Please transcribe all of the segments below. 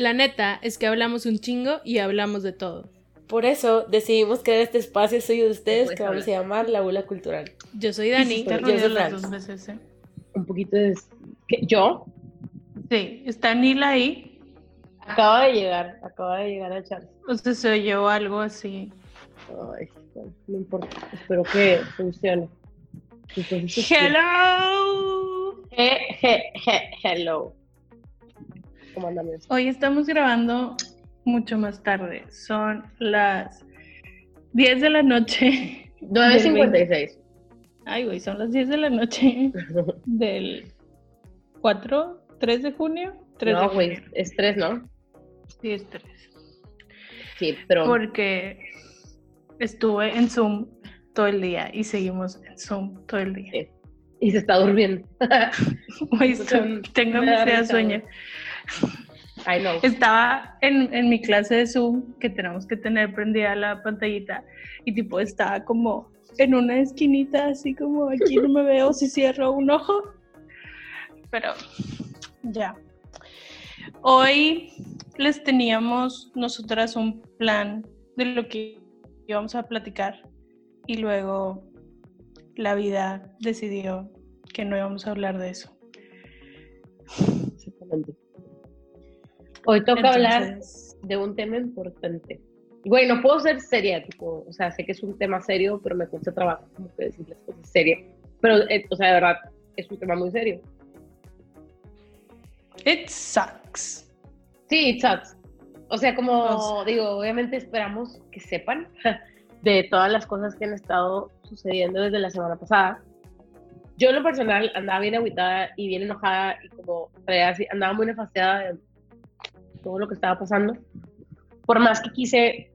La neta es que hablamos un chingo y hablamos de todo. Por eso decidimos crear este espacio suyo de ustedes que vamos a llamar La Bula Cultural. Yo soy Dani. Yo yo soy las dos veces, ¿eh? Un poquito de... ¿Qué? ¿Yo? Sí, está Nila ahí. Acaba de llegar, acaba de llegar a Charles. O sea, se oyó algo así. Ay, bueno, no importa. Espero que funcione. Entonces, ¡Hello! he- he- he- hello. ¿Cómo andamos? Hoy estamos grabando mucho más tarde. Son las 10 de la noche. 9.56. Ay, güey, son las 10 de la noche del 4, 3 de junio. 3 de No, güey, es tres, ¿no? Sí, es 3. Sí, pero... Porque estuve en Zoom todo el día y seguimos en Zoom todo el día. Sí. Y se está durmiendo. Eso estoy- tengo me da demasiado risa, sueño. I know. Estaba en, en mi clase de Zoom, que tenemos que tener prendida la pantallita, y tipo estaba como en una esquinita, así como aquí no me veo si cierro un ojo. Pero ya. Hoy les teníamos nosotras un plan de lo que íbamos a platicar y luego la vida decidió que no íbamos a hablar de eso. Exactamente. Hoy toca hablar Entonces, de un tema importante. Güey, no puedo ser seria, tipo, o sea, sé que es un tema serio, pero me cuesta trabajo como que decir las cosas serias. Pero, eh, o sea, de verdad, es un tema muy serio. It sucks. Sí, it sucks. O sea, como O digo, obviamente esperamos que sepan de todas las cosas que han estado sucediendo desde la semana pasada. Yo en lo personal andaba bien aguitada y bien enojada y como andaba muy nefasteada de todo lo que estaba pasando. Por más que quise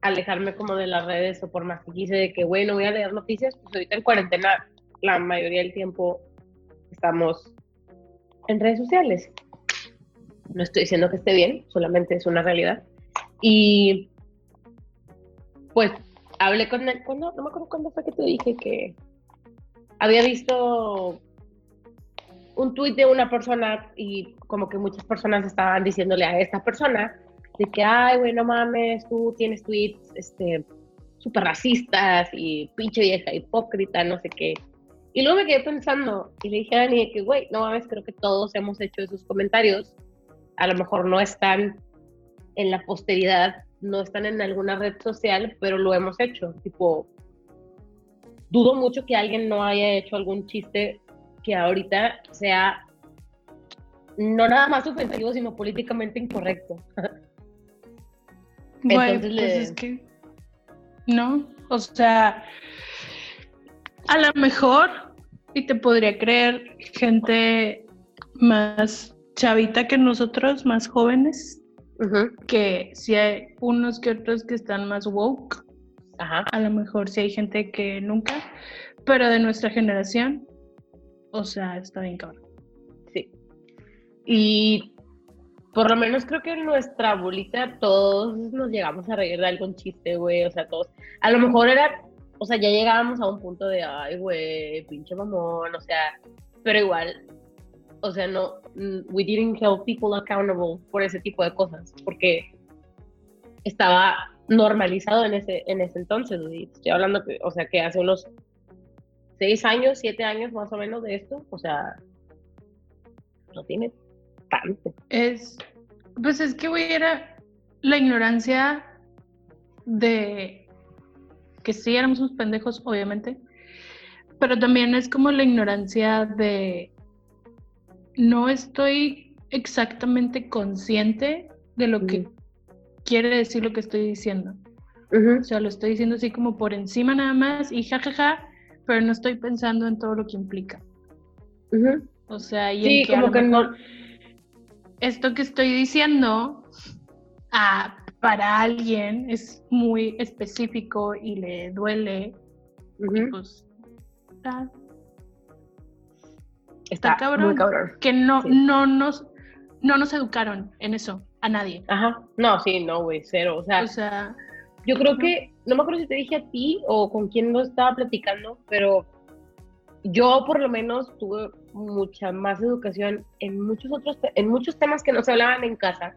alejarme como de las redes o por más que quise de que, güey, no voy a leer noticias, pues ahorita en cuarentena la mayoría del tiempo estamos en redes sociales. No estoy diciendo que esté bien, solamente es una realidad. Y pues hablé con él, cuando, no me acuerdo cuándo fue que te dije que había visto un tuit de una persona y como que muchas personas estaban diciéndole a esta persona de que, ay, güey, no mames, tú tienes tweets este, súper racistas y pinche vieja hipócrita, no sé qué. Y luego me quedé pensando y le dije a Dani que, güey, no mames, creo que todos hemos hecho esos comentarios. A lo mejor no están en la posteridad, no están en alguna red social, pero lo hemos hecho. Tipo, dudo mucho que alguien no haya hecho algún chiste que ahorita sea no nada más ofensivo, sino políticamente incorrecto. Bueno, Entonces pues le- es que no, o sea, a lo mejor y te podría creer gente más chavita que nosotros, más jóvenes, que si hay unos que otros que están más woke, Ajá. a lo mejor si hay gente que nunca, pero de nuestra generación, o sea, está bien cabrón. Sí. Y por lo menos creo que en nuestra bolita todos nos llegamos a reír de algún chiste, güey. O sea, todos. A lo mejor era. O sea, ya llegábamos a un punto de, ay, güey, pinche mamón. O sea, pero igual. O sea, no. We didn't hold people accountable por ese tipo de cosas. Porque estaba normalizado en ese, en ese entonces, güey. Estoy hablando que, o sea, que hace unos seis años, siete años más o menos de esto. O sea, no tiene tanto. Es, pues es que, güey, era la ignorancia de que sí éramos unos pendejos, obviamente, pero también es como la ignorancia de no estoy exactamente consciente de lo que quiere decir lo que estoy diciendo. O sea, lo estoy diciendo así como por encima nada más y jajaja, pero no estoy pensando en todo lo que implica. Ujú. O sea, y Sí, en que como no. esto que estoy diciendo ah, para alguien es muy específico y le duele, Ujú. pues está, Está, está cabrón. muy cabrón. que no, Sí. no nos no nos educaron en eso, a nadie. Ajá. No, sí, no, güey, cero. O sea, O sea, yo creo que, no me acuerdo si te dije a ti o con quién no estaba platicando, pero yo por lo menos tuve mucha más educación en muchos otros, en muchos temas que no se hablaban en casa,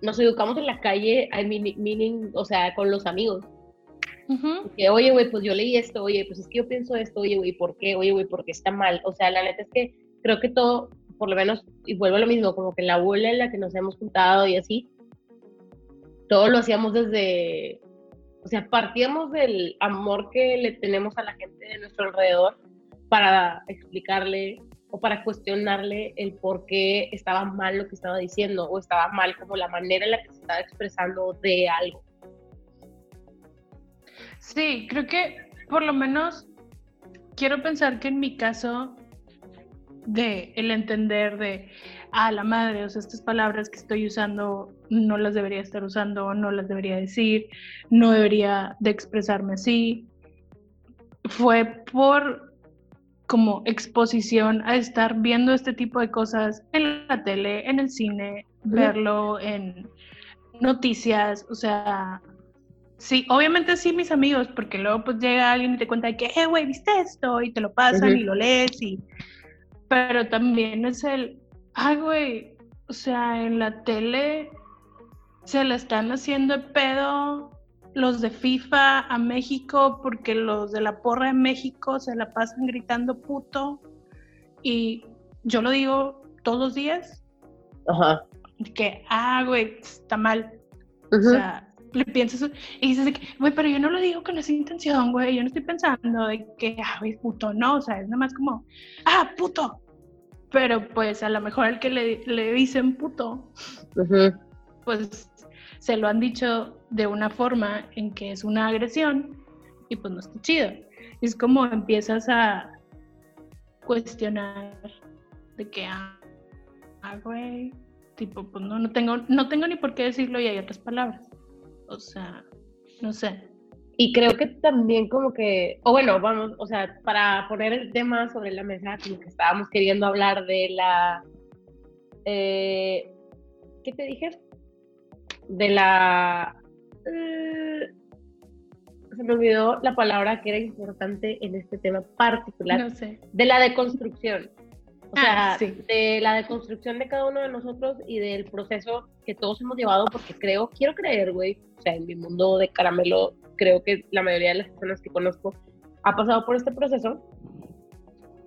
nos educamos en la calle, meaning, o sea, con los amigos. Que, oye, güey, pues yo leí esto, oye, pues es que yo pienso esto, oye, güey, ¿por qué? Oye, güey, ¿por qué está mal? O sea, la neta es que creo que todo, por lo menos, y vuelvo a lo mismo, como que la abuela en la que nos hemos juntado y así, todo lo hacíamos desde, o sea, partíamos del amor que le tenemos a la gente de nuestro alrededor para explicarle o para cuestionarle el por qué estaba mal lo que estaba diciendo o estaba mal como la manera en la que se estaba expresando de algo. Sí, creo que por lo menos quiero pensar que en mi caso de el entender de a la madre, o sea, estas palabras que estoy usando no las debería estar usando, no las debería decir, no debería de expresarme así. Fue por como exposición a estar viendo este tipo de cosas en la tele, en el cine, verlo en noticias, o sea, Sí, obviamente sí, mis amigos, porque luego pues llega alguien y te cuenta que, eh, güey, ¿viste esto? Y te lo pasan y lo lees y... Pero también es el, ay, güey, o sea, en la tele se la están haciendo pedo los de FIFA a México porque los de la porra en México se la pasan gritando puto y yo lo digo todos los días. Ajá. Que, ah, güey, está mal. O sea, le piensas y dices, güey, pero yo no lo digo con esa intención, güey, yo no estoy pensando de que, ah, güey, puto, no, o sea, es nada más como, ah, puto. Pero pues a lo mejor el que le, le dicen puto, pues se lo han dicho de una forma en que es una agresión y pues no está chido. Es como empiezas a cuestionar de que, ah, ah, güey, tipo, pues no, no tengo, no tengo ni por qué decirlo y hay otras palabras. O sea, no sé. Y creo que también como que, o bueno, vamos, o sea, para poner el tema sobre la mesa, como que estábamos queriendo hablar de la, eh, ¿qué te dije? De la, eh, se me olvidó la palabra que era importante en este tema particular, no sé. de la deconstrucción. O ah, sea, de la deconstrucción de cada uno de nosotros y del proceso que todos hemos llevado, porque creo, quiero creer, güey, o sea, en mi mundo de caramelo, creo que la mayoría de las personas que conozco ha pasado por este proceso.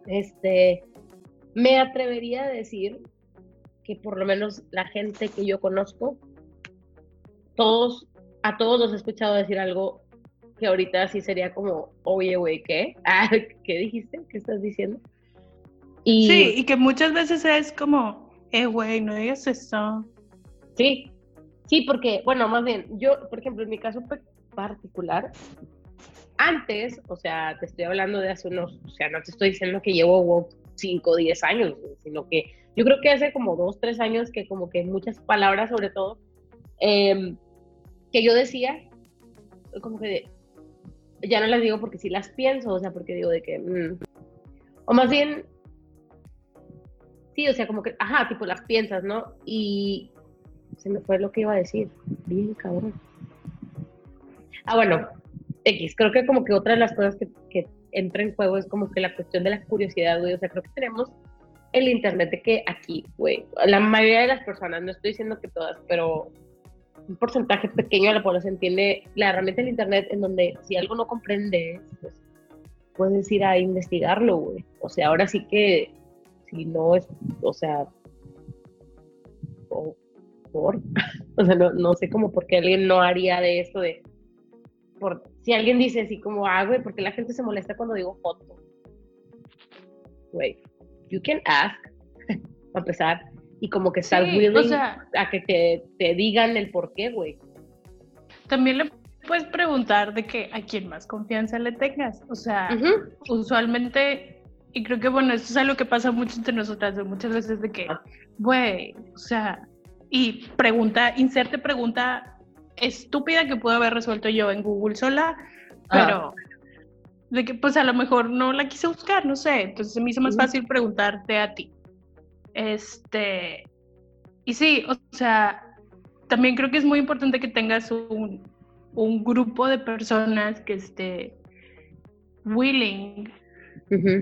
Este, me atrevería a decir que por lo menos la gente que yo conozco, todos, a todos los he escuchado decir algo que ahorita sí sería como, oye, güey, ¿qué? Ah, ¿Qué dijiste? ¿Qué estás diciendo? sí, y que muchas veces es como, eh, güey, no digas eso. Sí, sí, porque, bueno, más bien, yo, por ejemplo, en mi caso particular, antes, o sea, te estoy hablando de hace unos, o sea, no te estoy diciendo que llevo 5 o 10 años, sino que yo creo que hace como 2, 3 años que como que muchas palabras sobre todo, em, que yo decía, como que ya no las digo porque sí las pienso, o sea, porque digo de que, mm, o más bien Sí, o sea, como que, ajá, tipo las piensas, ¿no? Y se me fue lo que iba a decir. Bien, cabrón. Ah, bueno, X, creo que como que otra de las cosas que, entra en juego es como que la cuestión de la curiosidad, güey. O sea, creo que tenemos el internet de que aquí, güey, la mayoría de las personas, no estoy diciendo que todas, pero un porcentaje pequeño de la población entiende la herramienta del internet en donde si algo no comprende, pues puedes ir a investigarlo, güey. O sea, ahora sí que si no es, o sea, o, por, o sea, no, no sé cómo por qué alguien no haría de esto de, por, si alguien dice así como, ah, güey, porque la gente se molesta cuando digo foto. Güey, you can ask, a empezar, y como que estar willing a que te, te digan el por qué, güey. También le puedes preguntar de que a quién más confianza le tengas. O sea, usualmente y creo que, bueno, esto es algo que pasa mucho entre nosotras, muchas veces de que, ah. güey, o sea, y pregunta, inserte pregunta estúpida que puedo haber resuelto yo en Google sola, pero de que pues a lo mejor no la quise buscar, no sé, entonces se me hizo más fácil preguntarte a ti. Este, y sí, o sea, también creo que es muy importante que tengas un, un grupo de personas que esté willing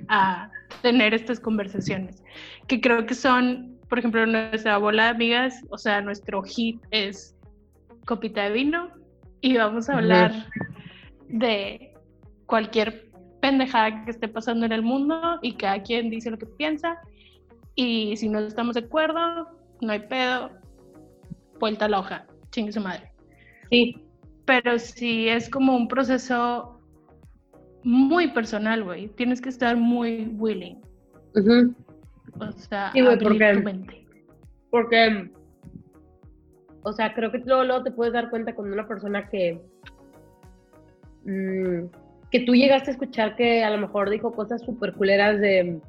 a tener estas conversaciones, que creo que son por ejemplo, nuestra bola de amigas, o sea, nuestro hit es copita de vino y vamos a hablar de cualquier pendejada que esté pasando en el mundo y cada quien dice lo que piensa y si no estamos de acuerdo, no hay pedo, vuelta a la hoja, chingue su madre. Sí. Pero si es como un proceso muy personal, güey, tienes que estar muy willing. O sea, sí, porque, porque, o sea, creo que luego, te puedes dar cuenta con una persona que, mm, que tú llegaste a escuchar que a lo mejor dijo cosas súper culeras de,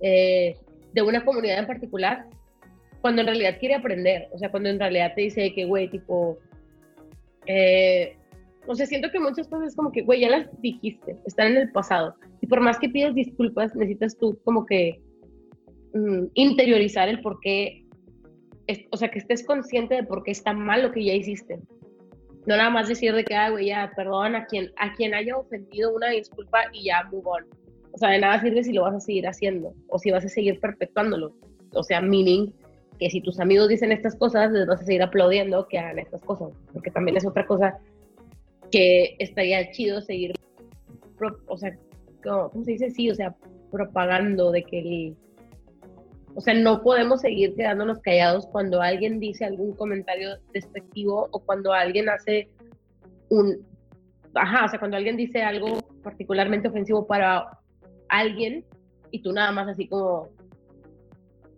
eh, de una comunidad en particular, cuando en realidad quiere aprender, o sea, cuando en realidad te dice que, güey, tipo, eh, o sea, siento que muchas cosas como que, güey, ya las dijiste, están en el pasado, y por más que pidas disculpas, necesitas tú como que Mm, interiorizar el por qué, o sea, que estés consciente de por qué está mal lo que ya hiciste. No nada más decir de que, ah, güey, ya, perdón a quien, a quien haya ofendido una disculpa y ya move on. O sea, de nada sirve si lo vas a seguir haciendo o si vas a seguir perpetuándolo. O sea, meaning que si tus amigos dicen estas cosas, les vas a seguir aplaudiendo que hagan estas cosas. Porque también es otra cosa que estaría chido seguir, o sea, ¿cómo, se dice? Sí, o sea, propagando de que el, o sea, no podemos seguir quedándonos callados cuando alguien dice algún comentario despectivo o cuando alguien hace un... Ajá, o sea, cuando alguien dice algo particularmente ofensivo para alguien y tú nada más así como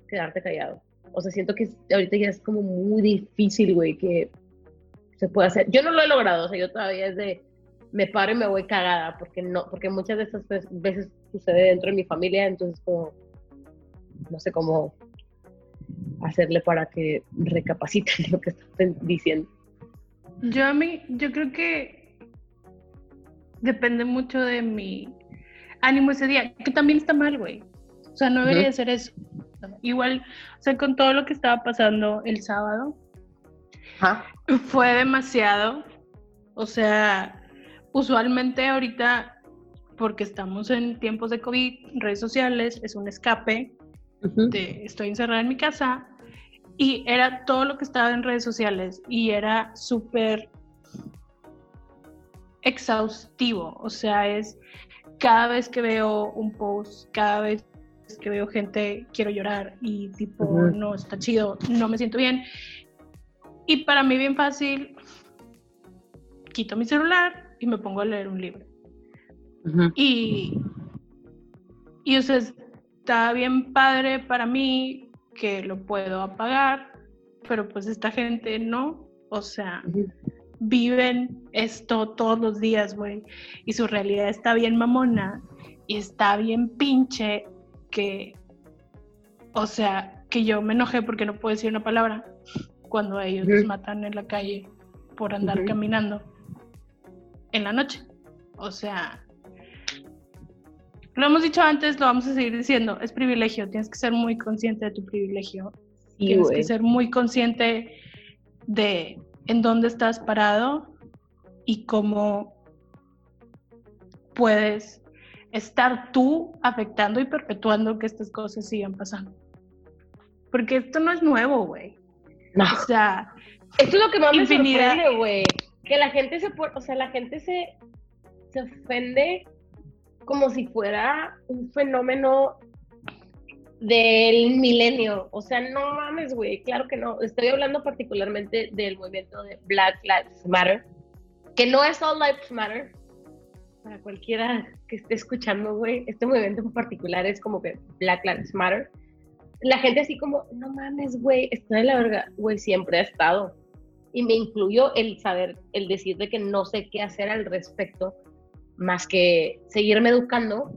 quedarte callado. O sea, siento que ahorita ya es como muy difícil, güey, que se pueda hacer. Yo no lo he logrado, o sea, yo todavía es de me paro y me voy cagada, porque no, porque muchas de estas veces sucede dentro de mi familia, entonces como no sé cómo hacerle para que recapaciten lo que están diciendo. Yo a mí, yo creo que depende mucho de mi ánimo ese día, que también está mal, güey. O sea, no debería ser eso. Igual, o sea, con todo lo que estaba pasando el sábado, fue demasiado. O sea, usualmente ahorita, porque estamos en tiempos de COVID, redes sociales, es un escape estoy encerrada en mi casa y era todo lo que estaba en redes sociales y era súper exhaustivo, o sea, es cada vez que veo un post, cada vez que veo gente, quiero llorar y tipo, no, está chido, no me siento bien. Y para mí bien fácil, quito mi celular y me pongo a leer un libro. Y, y o sea, está bien padre para mí que lo puedo apagar, pero pues esta gente no, o sea, viven esto todos los días, güey, y su realidad está bien mamona y está bien pinche que, o sea, que yo me enojé porque no puedo decir una palabra cuando ellos los matan en la calle por andar caminando en la noche. O sea, lo hemos dicho antes, lo vamos a seguir diciendo, es privilegio, tienes que ser muy consciente de tu privilegio. tienes que ser muy consciente de en dónde estás parado y cómo puedes estar tú afectando y perpetuando que estas cosas sigan pasando. Porque esto no es nuevo, güey. No. O sea, esto es lo que más me sorprende, güey. Que la gente se, o sea, la gente se, se ofende como si fuera un fenómeno del milenio. O sea, no mames, güey, claro que no. Estoy hablando particularmente del movimiento de Black Lives Matter, que no es All Lives Matter. Para cualquiera que esté escuchando, güey, este movimiento en particular es como que Black Lives Matter. La gente así como, no mames, güey, está de la verga. Güey, siempre ha estado. Y me incluyó el saber, el decir de que no sé qué hacer al respecto más que seguirme educando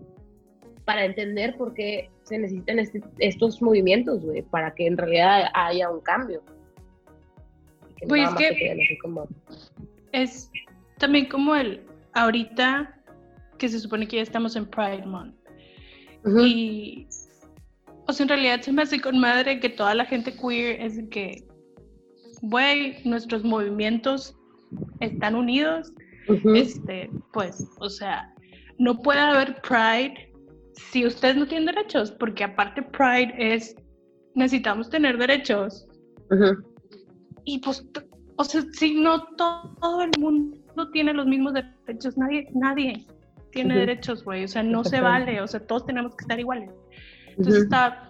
para entender por qué se necesitan este, estos movimientos, güey, para que en realidad haya un cambio. pues que es también como el ahorita que se supone que ya estamos en Pride Month. Y o sea, en realidad se me hace con madre que toda la gente queer es que, güey, nuestros movimientos están unidos este, pues, o sea, no puede haber Pride si ustedes no tienen derechos, porque aparte Pride es necesitamos tener derechos. Y pues, o sea, si no todo el mundo tiene los mismos derechos, nadie, nadie tiene derechos, güey, o sea, no se vale, o sea, todos tenemos que estar iguales. Entonces está,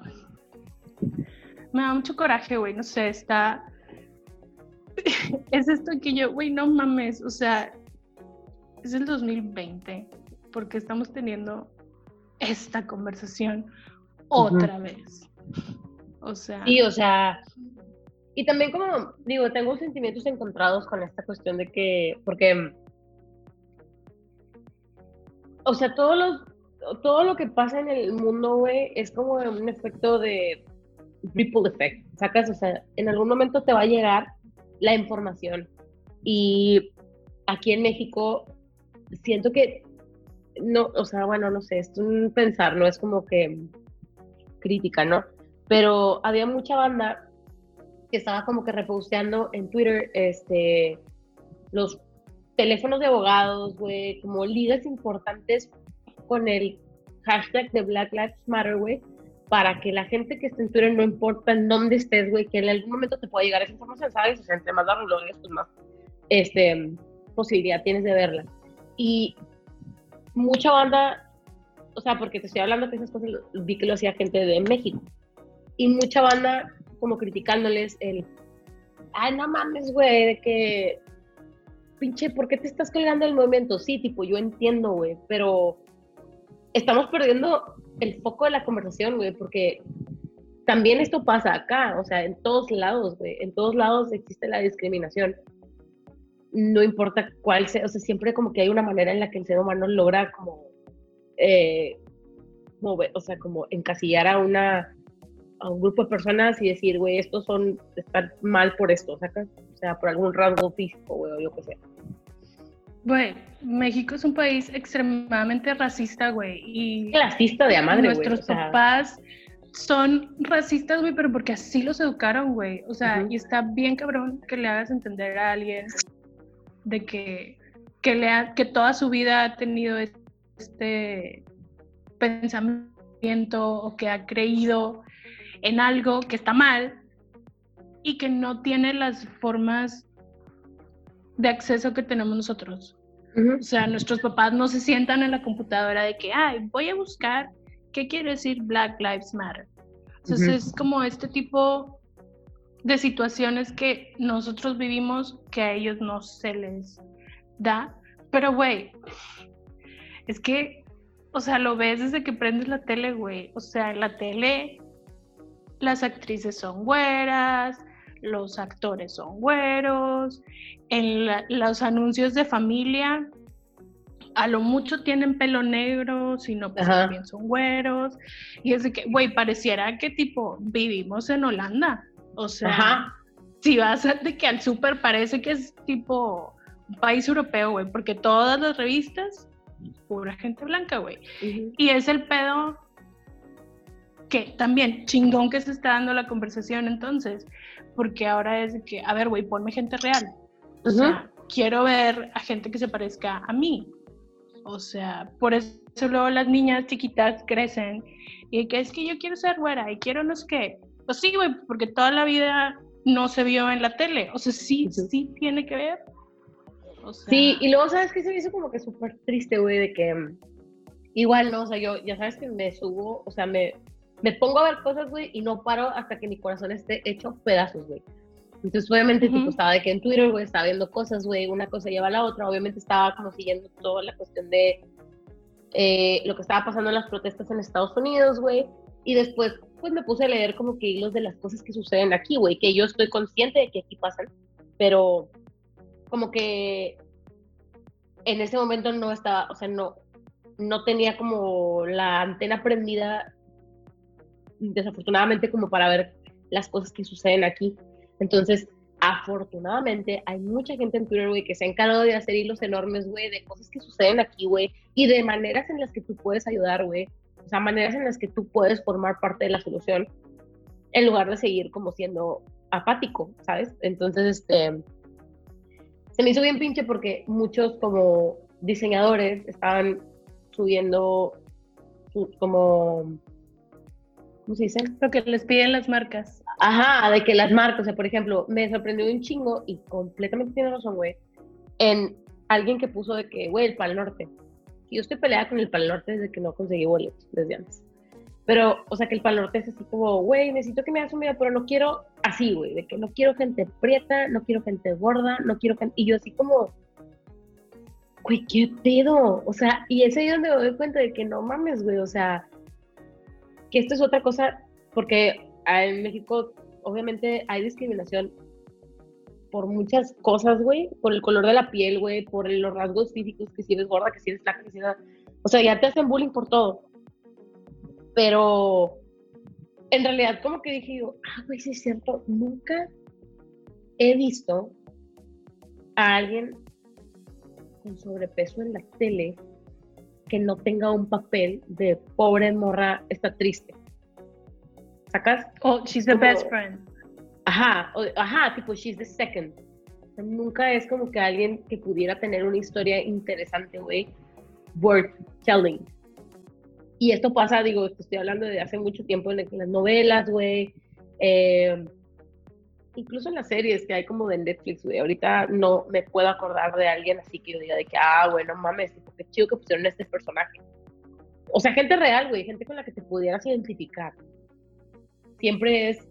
me da mucho coraje, güey, no sé, está, es esto que yo, güey, no mames, o sea, es el 2020, porque estamos teniendo esta conversación otra vez. O sea. Sí, o sea. Y también como, digo, tengo sentimientos encontrados con esta cuestión de que, porque, o sea, todos los, todo lo que pasa en el mundo, güey, es como un efecto de ripple effect, ¿sacas? O sea, en algún momento te va a llegar la información. Y aquí en México, siento que, no, o sea, bueno, no sé, es un pensar, no es como que crítica, ¿no? Pero había mucha banda que estaba como que reposteando en Twitter este, los teléfonos de abogados, güey, como ligas importantes con el hashtag de Black Lives Matter, güey, para que la gente que esté en Twitter, no importa en dónde estés, güey, que en algún momento te pueda llegar esa información, ¿sabes? O sea, entre más la pues más este, posibilidad tienes de verla. Y mucha banda, o sea, porque te estoy hablando que esas cosas vi que lo hacía gente de México, y mucha banda como criticándoles el, ay, no mames, güey, de que, pinche, ¿por qué te estás colgando el movimiento? Sí, tipo, yo entiendo, güey, pero estamos perdiendo el foco de la conversación, güey, porque también esto pasa acá, o sea, en todos lados, güey, en todos lados existe la discriminación. No importa cuál sea, o sea, siempre como que hay una manera en la que el ser humano logra como, eh, mover, o sea, como encasillar a una a un grupo de personas y decir, güey, estos son, están mal por esto, ¿sacas? O sea, por algún rasgo físico, güey, o yo qué sé. Güey, México es un país extremadamente racista, güey, y... Clasista de a madre, Nuestros papás son racistas, güey, pero porque así los educaron, güey. O sea, y está bien cabrón que le hagas entender a alguien de que, que, le que toda su vida ha tenido este pensamiento o que ha creído en algo que está mal y que no tiene las formas de acceso que tenemos nosotros. O sea, nuestros papás no se sientan en la computadora de que, ay, voy a buscar qué quiere decir Black Lives Matter. Entonces es como este tipo de situaciones que nosotros vivimos que a ellos no se les da. Pero, güey, es que, o sea, lo ves desde que prendes la tele, güey. O sea, en la tele las actrices son güeras, los actores son güeros, en los anuncios de familia a lo mucho tienen pelo negro, sino pues también son güeros. Y es de que, güey, pareciera que tipo vivimos en Holanda. O sea, si vas a, de que al súper parece que es tipo un país europeo, güey, porque todas las revistas, pura gente blanca, güey. Y es el pedo que también chingón que se está dando la conversación entonces, porque ahora es que, a ver, güey, ponme gente real. O sea, quiero ver a gente que se parezca a mí. O sea, por eso luego las niñas chiquitas crecen y que es que yo quiero ser güera y quiero no sé qué. Pues sí, güey, porque toda la vida no se vio en la tele. O sea, sí, sí tiene que ver. Sí, y luego, ¿sabes qué? Se me hizo como que súper triste, güey, de que mm, igual, ¿no? O sea, yo, ya sabes que me subo, o sea, me, me pongo a ver cosas, güey, y no paro hasta que mi corazón esté hecho pedazos, güey. Entonces, obviamente, tipo, estaba de que en Twitter, güey, estaba viendo cosas, güey, una cosa lleva a la otra. Obviamente, estaba como siguiendo toda la cuestión de eh, lo que estaba pasando en las protestas en Estados Unidos, güey. Y después, pues me puse a leer como que hilos de las cosas que suceden aquí, güey, que yo estoy consciente de que aquí pasan, pero como que en ese momento no estaba, o sea, no, no tenía como la antena prendida desafortunadamente como para ver las cosas que suceden aquí. Entonces, afortunadamente, hay mucha gente en Twitter, güey, que se ha encargado de hacer hilos enormes, güey, de cosas que suceden aquí, güey, y de maneras en las que tú puedes ayudar, güey. O sea, maneras en las que tú puedes formar parte de la solución, en lugar de seguir como siendo apático, ¿sabes? Entonces, este, se me hizo bien pinche porque muchos como diseñadores estaban subiendo como ¿cómo se dice? Lo que les piden las marcas. Ajá, de que las marcas, o sea, por ejemplo, me sorprendió un chingo y completamente tiene razón, güey, en alguien que puso de que, güey, el Pal Norte. Yo estoy peleada con el Pal Norte desde que no conseguí boletos, desde antes. Pero, o sea, que el Pal Norte es así como, güey, necesito que me hagas un video, pero no quiero así, güey, de que no quiero gente prieta, no quiero gente gorda, no quiero gente... Y yo así como, güey, ¿qué pedo? O sea, y es ahí donde me doy cuenta de que no mames, güey, o sea, que esto es otra cosa, porque en México obviamente hay discriminación por muchas cosas, güey, por el color de la piel, güey, por los rasgos físicos, que si eres gorda, que si eres flaca, que si eres... O sea, ya te hacen bullying por todo. Pero en realidad como que dije yo, ah, güey, sí es cierto, nunca he visto a alguien con sobrepeso en la tele que no tenga un papel de pobre morra está triste. ¿Sacas? Oh, she's the best friend. Ajá, ajá, tipo she's the second. nunca es como que alguien que pudiera tener una historia interesante, güey, worth telling. Y esto pasa, digo, estoy hablando de hace mucho tiempo en, las novelas, güey. Eh, incluso en las series que hay como de Netflix, güey. Ahorita no me puedo acordar de alguien así que yo diga de que, ah, bueno, mames, qué chido que pusieron este personaje. O sea, gente real, güey, gente con la que te pudieras identificar. Siempre es,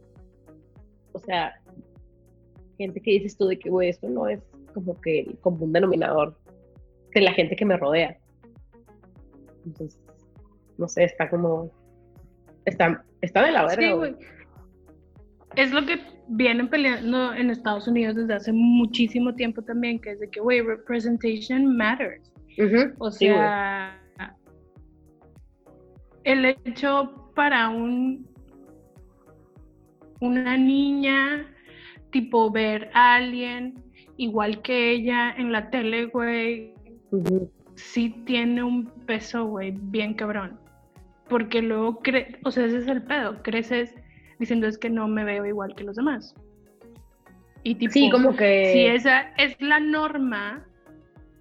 o sea, gente que dices tú de que, güey, esto no es como que el común denominador de la gente que me rodea. Entonces, no sé, está como, está, está de la verga, güey. Es lo que vienen peleando en Estados Unidos desde hace muchísimo tiempo también, que es de que, güey, representation matters. o sea, el hecho para un una niña, tipo ver a alguien igual que ella en la tele, güey, sí tiene un peso, güey, bien cabrón. Porque luego, cre o sea, ese es el pedo, creces diciendo es que no me veo igual que los demás. Y tipo, sí, como que... si esa es la norma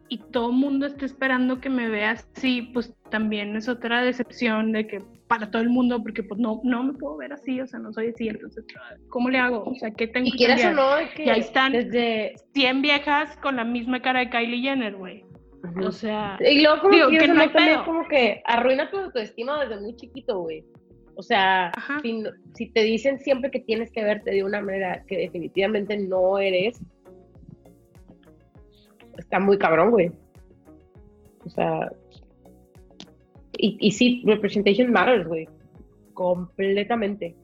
y todo el mundo está esperando que me vea así, pues también es otra decepción de que para todo el mundo, porque pues no, no me puedo ver así, o sea, no soy así, entonces, ¿cómo le hago? O sea, ¿qué tengo y quieras o no, que y ahí están desde... 100 viejas con la misma cara de Kylie Jenner, güey. O sea, y luego como que no como que arruina tu autoestima desde muy chiquito, güey. O sea, si, te dicen siempre que tienes que verte de una manera que definitivamente no eres, está muy cabrón, güey. O sea, y, y sí, representation matters, güey. Completamente.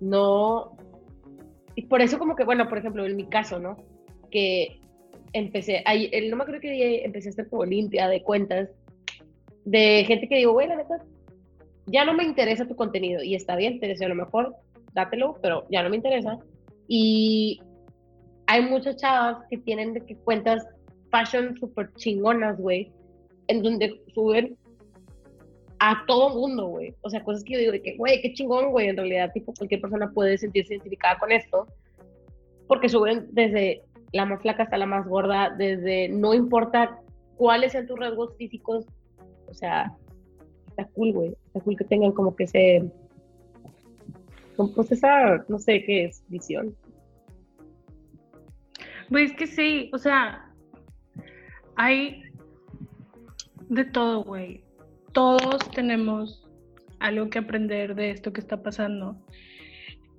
No. Y por eso, como que, bueno, por ejemplo, en mi caso, ¿no? Que empecé, ahí, no me acuerdo que empecé a hacer como limpia de cuentas de gente que digo, güey, la neta, ya no me interesa tu contenido y está bien, te deseo lo mejor, dátelo, pero ya no me interesa. Y hay muchas chavas que tienen de que cuentas fashion súper chingonas, güey, en donde suben a todo mundo, güey. O sea, cosas que yo digo de que, güey, qué chingón, güey, en realidad, tipo, cualquier persona puede sentirse identificada con esto, porque suben desde la más flaca hasta la más gorda, desde no importa cuáles sean tus rasgos físicos, o sea, está cool, güey. Está cool que tengan como que ese. Pues esa, no sé qué es, visión. Pues que sí, o sea, hay de todo, güey. Todos tenemos algo que aprender de esto que está pasando.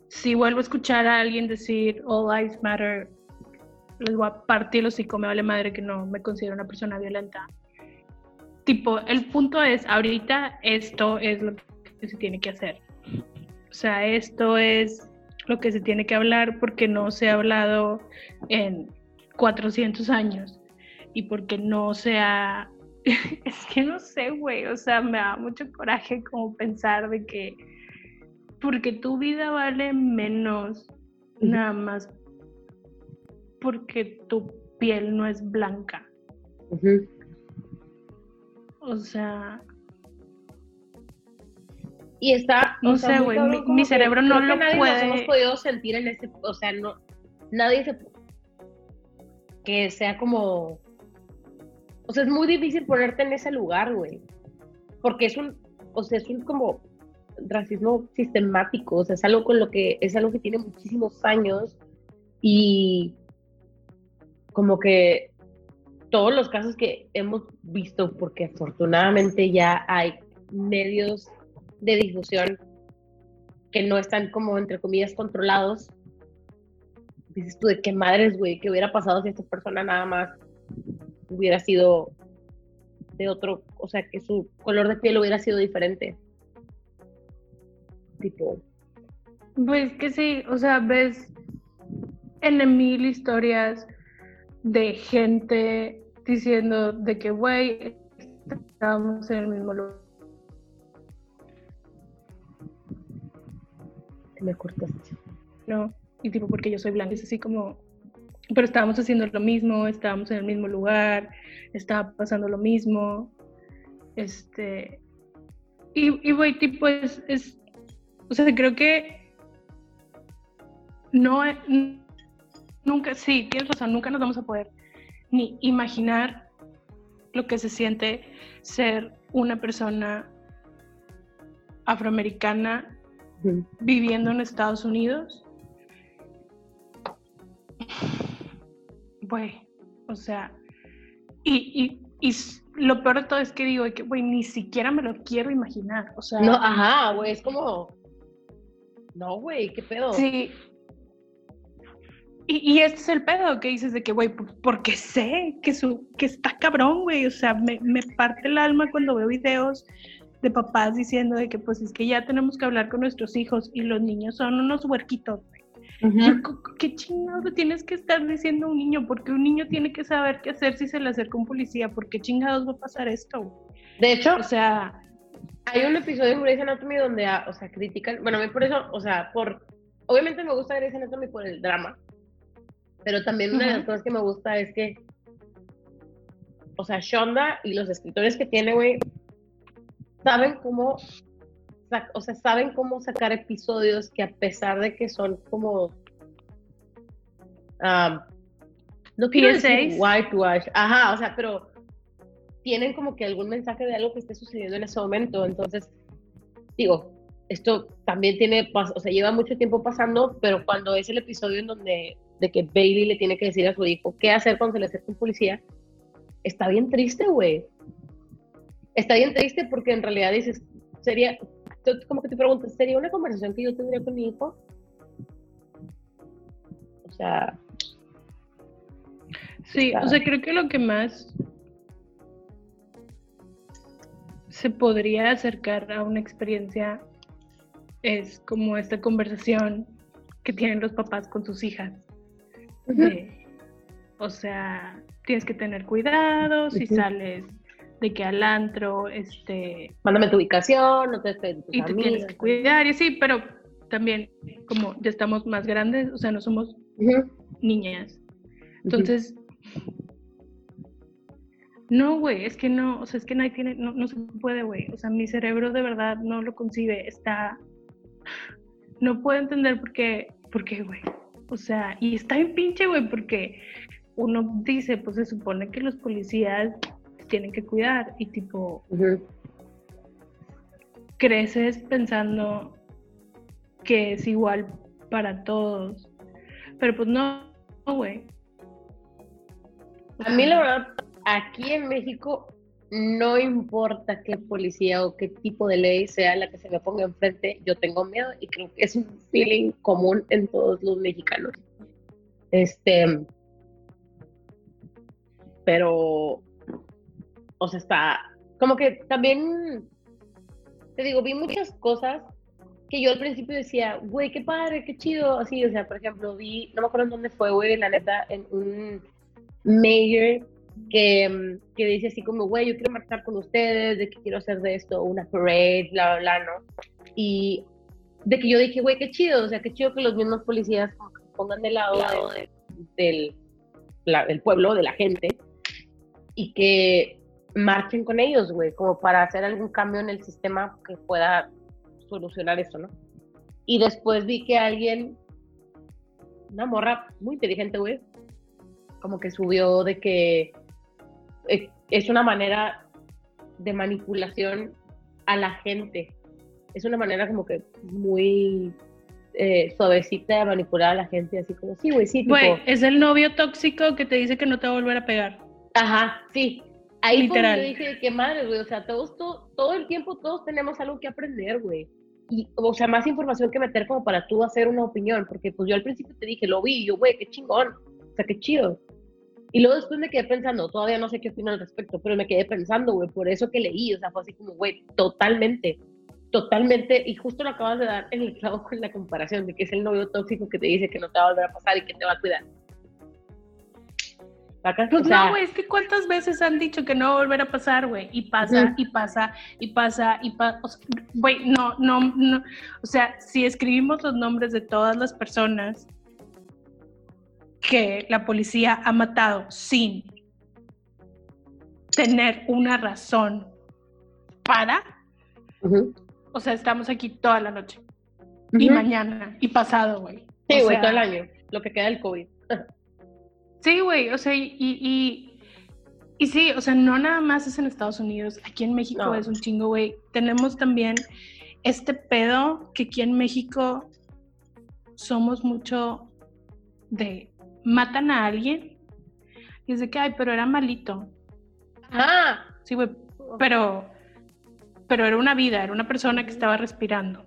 Si vuelvo a escuchar a alguien decir All Lives Matter, les voy a partir los hocico, me vale madre que no me considero una persona violenta tipo, el punto es, ahorita esto es lo que se tiene que hacer. O sea, esto es lo que se tiene que hablar porque no se ha hablado en 400 años y porque no se ha... es que no sé, güey, o sea, me da mucho coraje como pensar de que porque tu vida vale menos nada más porque tu piel no es blanca. O sea. Y está. No sé, güey. Mi, cerebro no lo nadie puede. Nos hemos podido sentir en ese. O sea, no. Nadie se. Que sea como. O sea, es muy difícil ponerte en ese lugar, güey. Porque es un. O sea, es un como. racismo sistemático, o sea, es algo con lo que, es algo que tiene muchísimos años y como que todos los casos que hemos visto, porque afortunadamente ya hay medios de difusión que no están como, entre comillas, controlados, dices tú, ¿de qué madres, güey? ¿Qué hubiera pasado si esta persona nada más hubiera sido de otro, o sea, que su color de piel hubiera sido diferente? Tipo. Pues que sí, o sea, ves en mil historias de gente diciendo de que, güey, estábamos en el mismo lugar. Me cortaste. No, y tipo porque yo soy blanca, es así como, pero estábamos haciendo lo mismo, estábamos en el mismo lugar, estaba pasando lo mismo, este, y, güey, tipo, es, es, o sea, creo que no, nunca, sí, tienes razón, nunca nos vamos a poder ni imaginar lo que se siente ser una persona afroamericana viviendo en Estados Unidos güey, o sea, y, y, y, lo peor de todo es que digo, que, güey, ni siquiera me lo quiero imaginar, o sea. No, ajá, güey, es como, no, güey, qué pedo. Sí. Y, y, este es el pedo que dices de que, güey, porque sé que, su, que está cabrón, güey, o sea, me, me parte el alma cuando veo videos de papás diciendo de que, pues, es que ya tenemos que hablar con nuestros hijos y los niños son unos huerquitos, ¿Qué chingados tienes que estar diciendo a un niño? Porque un niño tiene que saber qué hacer si se le acerca un policía. ¿Por qué chingados va a pasar esto? De hecho, o sea, hay un episodio en Grey's Anatomy donde, ah, o sea, critican, bueno, a mí por eso, o sea, por, obviamente me gusta Grey's Anatomy por el drama, pero también una de las cosas que me gusta es que, o sea, Shonda y los escritores que tiene, güey, saben cómo o sea, saben cómo sacar episodios que a pesar de que son como, no quiero decir whitewash, ajá, o sea, pero tienen como que algún mensaje de algo que esté sucediendo en ese momento, entonces, digo, esto también tiene, o sea, lleva mucho tiempo pasando, pero cuando es el episodio en donde, de que Bailey le tiene que decir a su hijo qué hacer cuando se le acerca un policía, está bien triste, güey. Está bien triste porque en realidad dices, sería, como que te preguntas, ¿sería una conversación que yo tendría con mi hijo? O sea... Sí, o sea, creo que lo que más se podría acercar a una experiencia es como esta conversación que tienen los papás con sus hijas. o sea, tienes que tener cuidado si sales de que al antro, este... Mándame tu ubicación, no te estés Y te tienes que cuidar, y sí, pero también como ya estamos más grandes, o sea, no somos niñas. Entonces, no, güey, es que no, o sea, es que nadie tiene, no, no se puede, güey. O sea, mi cerebro de verdad no lo concibe, está... No puedo entender por qué, por qué, güey. O sea, y está en pinche, güey, porque uno dice, pues se supone que los policías tienen que cuidar y tipo creces pensando que es igual para todos, pero pues no, güey. A mí la verdad, aquí en México no importa qué policía o qué tipo de ley sea la que se me ponga enfrente, yo tengo miedo y creo que es un feeling común en todos los mexicanos. Este, pero o sea, está, como que también, te digo, vi muchas cosas que yo al principio decía, güey, qué padre, qué chido, así, o sea, por ejemplo, vi, no me acuerdo en dónde fue, güey, la neta, en un mayor que, que dice así como, güey, yo quiero marchar con ustedes, de que quiero hacer de esto una parade, bla, bla, bla, ¿no? Y de que yo dije, güey, qué chido, o sea, qué chido que los mismos policías pongan de lado, del, del pueblo, de la gente, y que marchen con ellos, güey, como para hacer algún cambio en el sistema que pueda solucionar eso, ¿no? Y después vi que alguien, una morra muy inteligente, güey, como que subió de que eh, es una manera de manipulación a la gente es una manera como que muy eh, suavecita de manipular a la gente, así como, sí, güey, sí. Güey, es el novio tóxico que te dice que no te va a volver a pegar. Ajá, sí. Ahí Literal. yo dije, qué madre, güey, o sea, todos, todo, todo el tiempo todos tenemos algo que aprender, güey. Y, o sea, más información que meter como para tú hacer una opinión, porque pues yo al principio te dije, lo vi, y yo, güey, qué chingón, o sea, qué chido. Y luego después me quedé pensando, todavía no sé qué opino al respecto, pero me quedé pensando, güey, por eso que leí, o sea, fue así como, güey, totalmente totalmente, y justo lo acabas de dar en el clavo con la comparación de que es el novio tóxico que te dice que no te va a volver a pasar y que te va a cuidar. Pues no, güey, es que cuántas veces han dicho que no va a volver a pasar, güey, y pasa, y pasa, y pasa, y pasa, güey, no, no, no, o sea, si escribimos los nombres de todas las personas que la policía ha matado sin tener una razón para, o sea, estamos aquí toda la noche. Y mañana, y pasado, güey. Sí, güey, todo el año. Lo que queda del COVID. Sí, güey, o sea, y, y, y, sí, o sea, no nada más es en Estados Unidos. Aquí en México es un chingo, güey. Tenemos también este pedo que aquí en México somos mucho de matan a alguien y es de que, ay, pero era malito. Ah. Sí, güey, pero pero era una vida, era una persona que estaba respirando.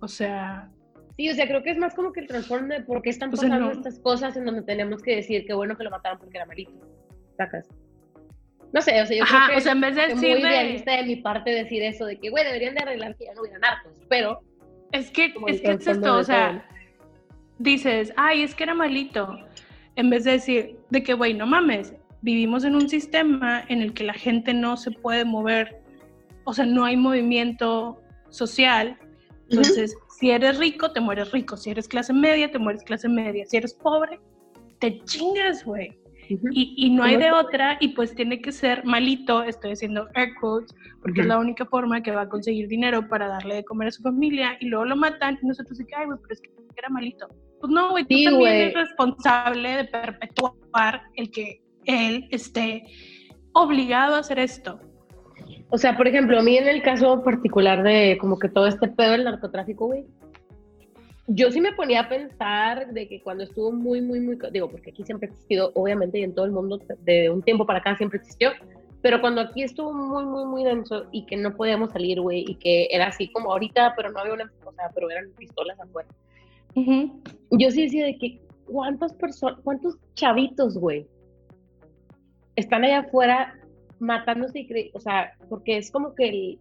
O sea... Sí, o sea, creo que es más como que el trasfondo de por qué están pasando estas cosas en donde tenemos que decir que bueno que lo mataron porque era malito. Sacas. No sé, o sea, yo creo que o sea, en vez de es muy idealista de mi parte decir eso, de que, güey, deberían de arreglar que ya no hubieran narcos, pero... Es que, es que es esto, o sea, dices, ay, es que era malito, en vez de decir, de que, güey, no mames, vivimos en un sistema en el que la gente no se puede mover o sea, no hay movimiento social. Entonces, si eres rico, te mueres rico. Si eres clase media, te mueres clase media. Si eres pobre, te chingas, güey. y, y, no hay de otra, y pues tiene que ser malito, estoy haciendo air quotes, porque es la única forma que va a conseguir dinero para darle de comer a su familia, y luego lo matan, y nosotros decimos, ay, güey, pero es que era malito. Pues no, güey, tú también eres responsable de perpetuar el que él esté obligado a hacer esto. O sea, por ejemplo, a mí en el caso particular de como que todo este pedo del narcotráfico, güey, yo sí me ponía a pensar de que cuando estuvo muy, muy, muy, digo, porque aquí siempre ha existido, obviamente, y en todo el mundo, de un tiempo para acá siempre existió, pero cuando aquí estuvo muy, muy, muy denso y que no podíamos salir, güey, y que era así como ahorita, pero no había una, o sea, pero eran pistolas afuera. Yo sí decía de que, ¿cuántas personas, cuántos chavitos, güey, están allá afuera matándose, y o sea, porque es como que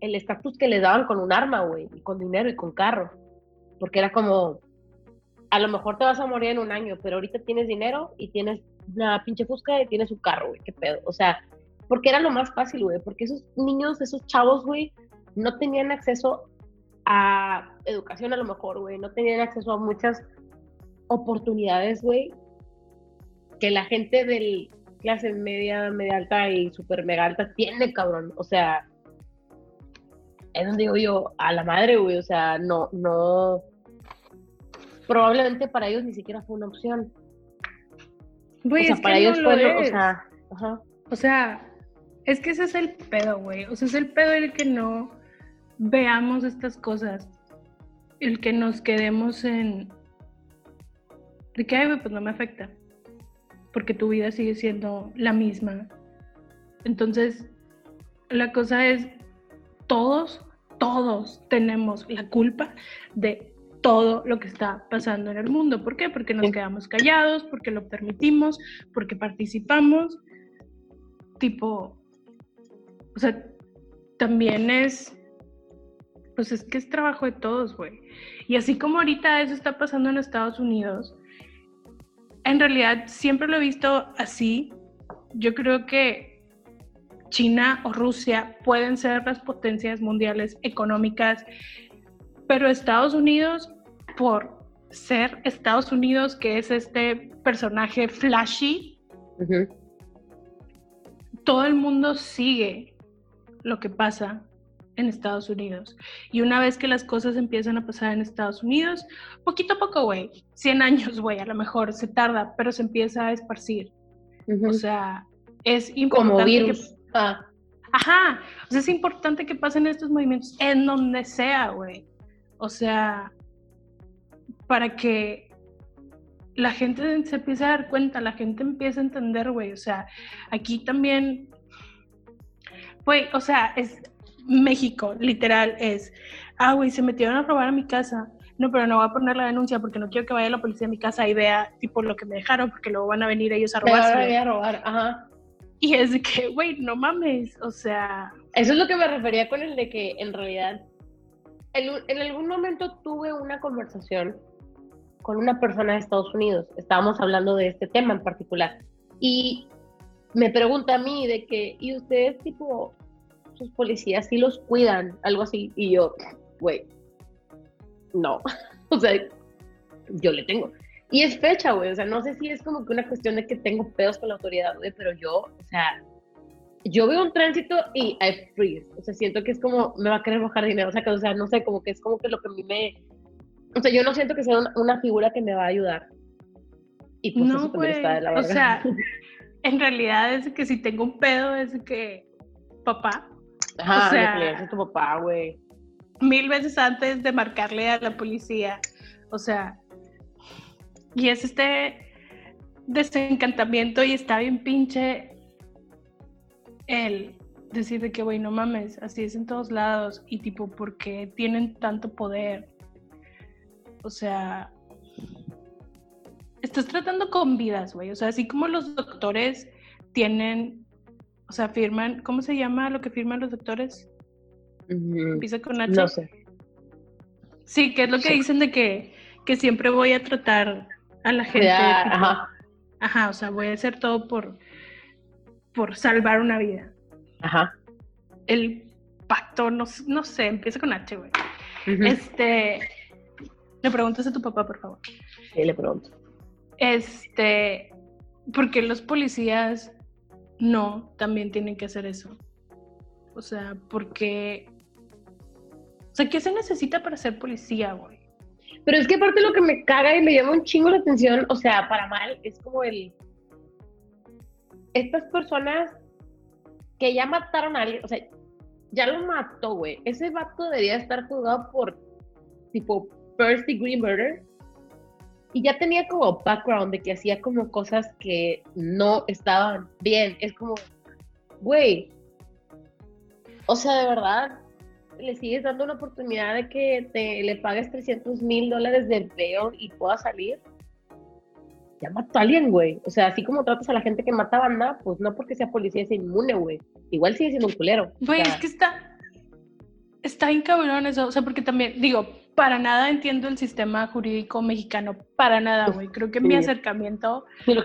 el estatus que le daban con un arma, güey, y con dinero y con carro. Porque era como, a lo mejor te vas a morir en un año, pero ahorita tienes dinero y tienes una pinche fusca y tienes un carro, güey, qué pedo. O sea, porque era lo más fácil, güey, porque esos niños, esos chavos, güey, no tenían acceso a educación a lo mejor, güey, no tenían acceso a muchas oportunidades, güey, que la gente del, clase media, media alta y super mega alta tiene, cabrón. O sea, es donde digo yo, a la madre, güey, o sea, no, no. Probablemente para ellos ni siquiera fue una opción. Güey, o sea, es para que ellos fue, o sea, ajá. O sea, es que ese es el pedo, güey. O sea, es el pedo el que no veamos estas cosas. El que nos quedemos en. De que, ay, güey, pues no me afecta porque tu vida sigue siendo la misma. Entonces, la cosa es, todos, todos tenemos la culpa de todo lo que está pasando en el mundo. ¿Por qué? Porque nos quedamos callados, porque lo permitimos, porque participamos. Tipo, o sea, también es, pues es que es trabajo de todos, güey. Y así como ahorita eso está pasando en Estados Unidos, en realidad siempre lo he visto así. Yo creo que China o Rusia pueden ser las potencias mundiales económicas, pero Estados Unidos, por ser Estados Unidos, que es este personaje flashy, todo el mundo sigue lo que pasa en Estados Unidos. Y una vez que las cosas empiezan a pasar en Estados Unidos, poquito a poco, güey, 100 años, güey, a lo mejor se tarda, pero se empieza a esparcir. O sea, es importante. Como virus. Ah. Ajá, o sea, es importante que pasen estos movimientos en donde sea, güey. O sea, para que la gente se empiece a dar cuenta, la gente empiece a entender, güey. O sea, aquí también, güey, o sea, es México, literal, es, ah, güey, se metieron a robar a mi casa. No, pero no voy a poner la denuncia porque no quiero que vaya la policía a mi casa y vea, tipo, lo que me dejaron, porque luego van a venir ellos a robar. a robar, ajá. Y es de que, güey, no mames, o sea... Eso es lo que me refería con el de que en realidad, en, en algún momento tuve una conversación con una persona de Estados Unidos, estábamos hablando de este tema en particular, y me pregunta a mí de que, ¿y ustedes tipo, sus policías sí los cuidan? Algo así, y yo, güey, no, o sea, yo le tengo. Y es fecha, güey. O sea, no sé si es como que una cuestión de que tengo pedos con la autoridad, güey, pero yo, o sea, yo veo un tránsito y I freeze. O sea, siento que es como, me va a querer bajar dinero. O sea, que, o sea, no sé, como que es como que lo que a mí me. O sea, yo no siento que sea una, figura que me va a ayudar. Y pues no, eso también está de la. O sea, en realidad es que si tengo un pedo, es que papá. Ajá, o sea, es tu papá, güey. Mil veces antes de marcarle a la policía. O sea, y es este desencantamiento y está bien pinche el decir de que, güey, no mames, así es en todos lados y tipo, ¿por qué tienen tanto poder? O sea, estás tratando con vidas, güey. O sea, así como los doctores tienen, o sea, firman, ¿cómo se llama lo que firman los doctores? Empieza con H. No sé. Sí, que es lo que dicen de que, que siempre voy a tratar a la gente. ajá. ajá, o sea, voy a hacer todo por, por salvar una vida. Ajá. El pacto, no, no sé, empieza con H, güey. Este, le preguntas a tu papá, por favor. Sí, le pregunto. Este, porque los policías no también tienen que hacer eso. O sea, porque... O sea, ¿qué se necesita para ser policía, güey? Pero es que aparte lo que me caga y me llama un chingo la atención, o sea, para mal, es como el... Estas personas que ya mataron a alguien, o sea, ya lo mató, güey. Ese vato debería estar juzgado por tipo first degree murder. Y ya tenía como background de que hacía como cosas que no estaban bien. Es como, güey. O sea, de verdad, le sigues dando una oportunidad de que te, le pagues 300 mil dólares de bail y pueda salir, ya mató a alguien, güey. O sea, así como tratas a la gente que mata banda, pues no porque sea policía es inmune, güey. Igual sigue siendo un culero. Güey, es que está, está bien cabrón eso. O sea, porque también, digo, para nada entiendo el sistema jurídico mexicano. Para nada, güey. Creo que mi acercamiento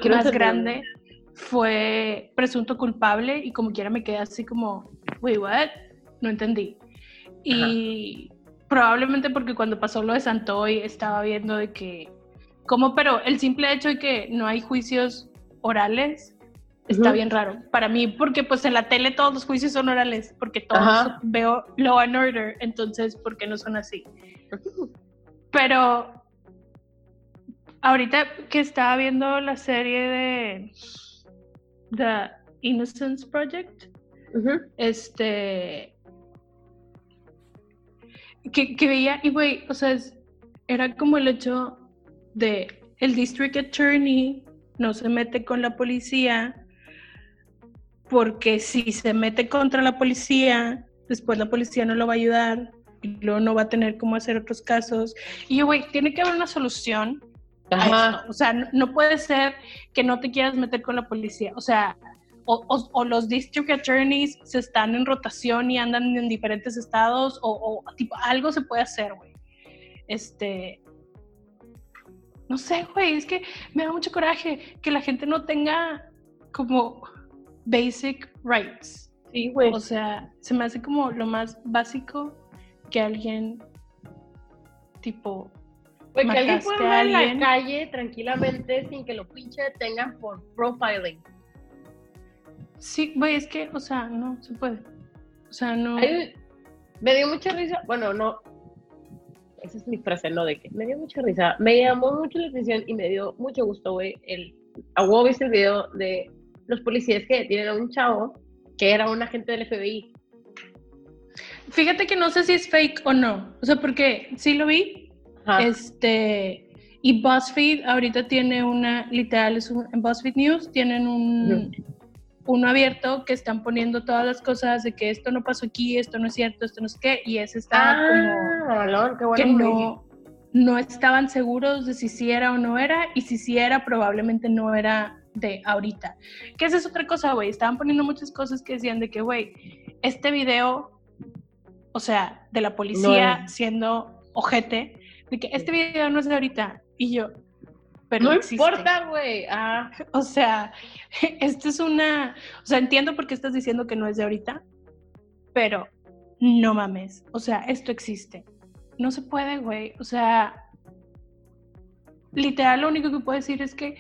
más grande fue presunto culpable y como quiera me quedé así como, güey, what? No entendí. Y probablemente porque cuando pasó lo de Santoy estaba viendo de que, como, pero el simple hecho de que no hay juicios orales está bien raro. Para mí, porque pues en la tele todos los juicios son orales, porque todos veo Law and Order, entonces, ¿por qué no son así? Pero ahorita que estaba viendo la serie de The Innocence Project, este que, veía, y güey, o sea, era como el hecho de el district attorney no se mete con la policía porque si se mete contra la policía, después la policía no lo va a ayudar y luego no va a tener cómo hacer otros casos. Y yo, güey, tiene que haber una solución. O sea, no, puede ser que no te quieras meter con la policía. O sea, o, los district attorneys se están en rotación y andan en diferentes estados, o, tipo, algo se puede hacer, güey. Este, no sé, güey, es que me da mucho coraje que la gente no tenga como basic rights. Sí, güey. O sea, se me hace como lo más básico que alguien, tipo, Güey, que alguien pueda ir en la calle tranquilamente sin que lo pinche detengan por profiling. Sí, güey, es que, o sea, no se puede. O sea, no. me dio mucha risa. Bueno, no. Esa es mi frase, no de que. Me dio mucha risa. Me llamó mucho la atención y me dio mucho gusto, güey. El, a viste el video de los policías que detienen a un chavo que era un agente del FBI. Fíjate que no sé si es fake o no. O sea, porque sí lo vi. Este. Y BuzzFeed ahorita tiene una, literal, es en BuzzFeed News tienen un, uno abierto que están poniendo todas las cosas de que esto no pasó aquí, esto no es cierto, esto no es qué, y ese está ah, como que no, no estaban seguros de si sí era o no era, y si sí era, probablemente no era de ahorita. Que esa es otra cosa, güey. Estaban poniendo muchas cosas que decían de que, güey, este video, o sea, de la policía siendo ojete, de que este video no es de ahorita. Y yo, pero no importa, güey. Ah. O sea, esto es una, o sea, entiendo por qué estás diciendo que no es de ahorita, pero no mames, o sea, esto existe. No se puede, güey. O sea, literal lo único que puedo decir es que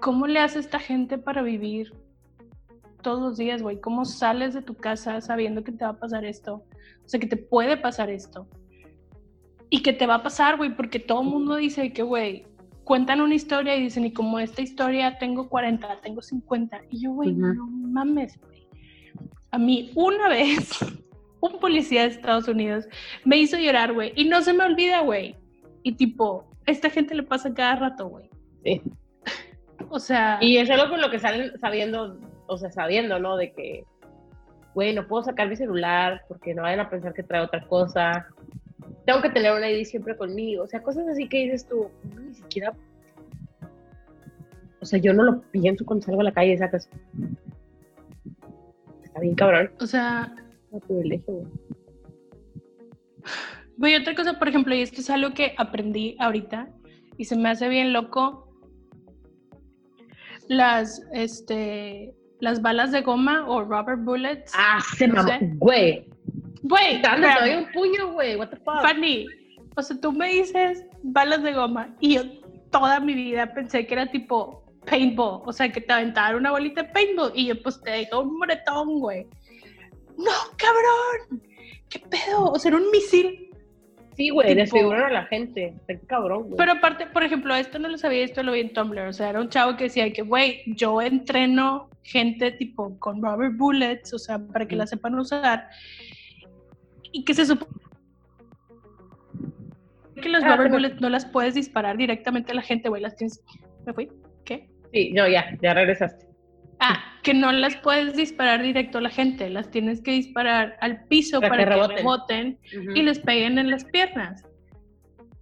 ¿cómo le hace esta gente para vivir todos los días, güey? ¿Cómo sales de tu casa sabiendo que te va a pasar esto? O sea, que te puede pasar esto. Y que te va a pasar, güey, porque todo el mundo dice que, güey, cuentan una historia y dicen, y como esta historia tengo 40, tengo 50. Y yo, güey, no mames, güey. A mí una vez, un policía de Estados Unidos me hizo llorar, güey. Y no se me olvida, güey. Y tipo, esta gente le pasa cada rato, güey. Sí. O sea. Y es algo con lo que salen sabiendo, o sea, sabiendo, ¿no? De que, güey, no puedo sacar mi celular porque no vayan a pensar que trae otra cosa tengo que tener una ID siempre conmigo, o sea, cosas así que dices tú, ni siquiera, o sea, yo no lo pienso cuando salgo a la calle y sacas, está bien cabrón. O sea, un privilegio, Voy a otra cosa, por ejemplo, y esto es algo que aprendí ahorita y se me hace bien loco. Las, este, las balas de goma o rubber bullets. Ah, se me güey. Güey, doy un puño, güey. What the fuck? Fanny, o sea, tú me dices balas de goma y yo toda mi vida pensé que era tipo paintball, o sea, que te aventaban una bolita de paintball y yo pues te dejo un moretón, güey. No, cabrón. ¿Qué pedo? O sea, era un misil. Sí, güey, desfiguraron a la gente. Qué cabrón, güey. Pero aparte, por ejemplo, esto no lo sabía, esto lo vi en Tumblr. O sea, era un chavo que decía que, güey, yo entreno gente tipo con rubber bullets, o sea, para que la sepan usar y que se supone que los ah, rubber bullets no las puedes disparar directamente a la gente, güey, las tienes... ¿Me fui? ¿Qué? Sí, no, ya, ya regresaste. Ah, que no las puedes disparar directo a la gente, las tienes que disparar al piso para, que, reboten, y les peguen en las piernas.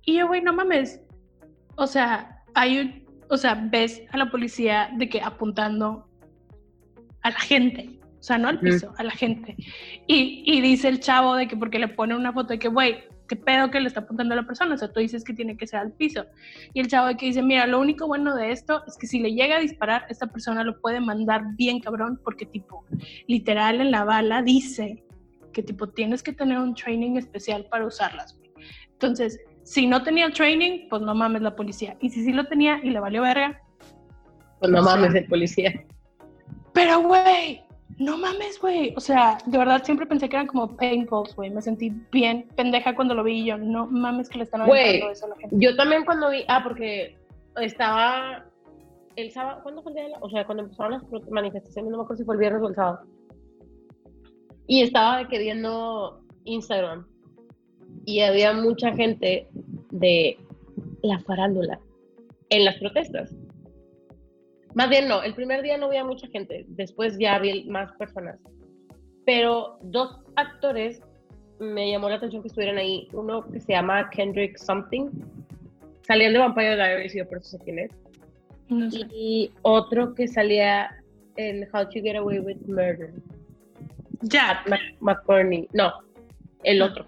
Y yo, güey, no mames. O sea, hay un, o sea, ves a la policía de que apuntando a la gente. O sea, no al piso, a la gente. Y, y, dice el chavo de que porque le pone una foto de que, güey, qué pedo que le está apuntando a la persona. O sea, tú dices que tiene que ser al piso. Y el chavo de que dice, mira, lo único bueno de esto es que si le llega a disparar, esta persona lo puede mandar bien cabrón, porque tipo, literal en la bala dice que tipo tienes que tener un training especial para usarlas. Entonces, si no tenía training, pues no mames la policía. Y si sí lo tenía y le valió verga, pues no mames el policía. Pero, güey, no mames, güey. O sea, de verdad siempre pensé que eran como paintballs, güey. Me sentí bien pendeja cuando lo vi y yo, no mames que le están aventando eso a la gente. Yo también cuando vi, ah, porque estaba el sábado, ¿cuándo fue el día de la, O sea, cuando empezaron las manifestaciones, no me acuerdo si fue el viernes o el sábado. Y estaba de que viendo Instagram y había mucha gente de la farándula en las protestas. Más bien no, el primer día no había mucha gente, después ya había más personas. Pero dos actores me llamó la atención que estuvieran ahí. Uno que se llama Kendrick Something, salían de Vampire Diaries y yo por eso sé quién es. Y otro que salía en How to Get Away with Murder. Jack McCorney. No, el otro.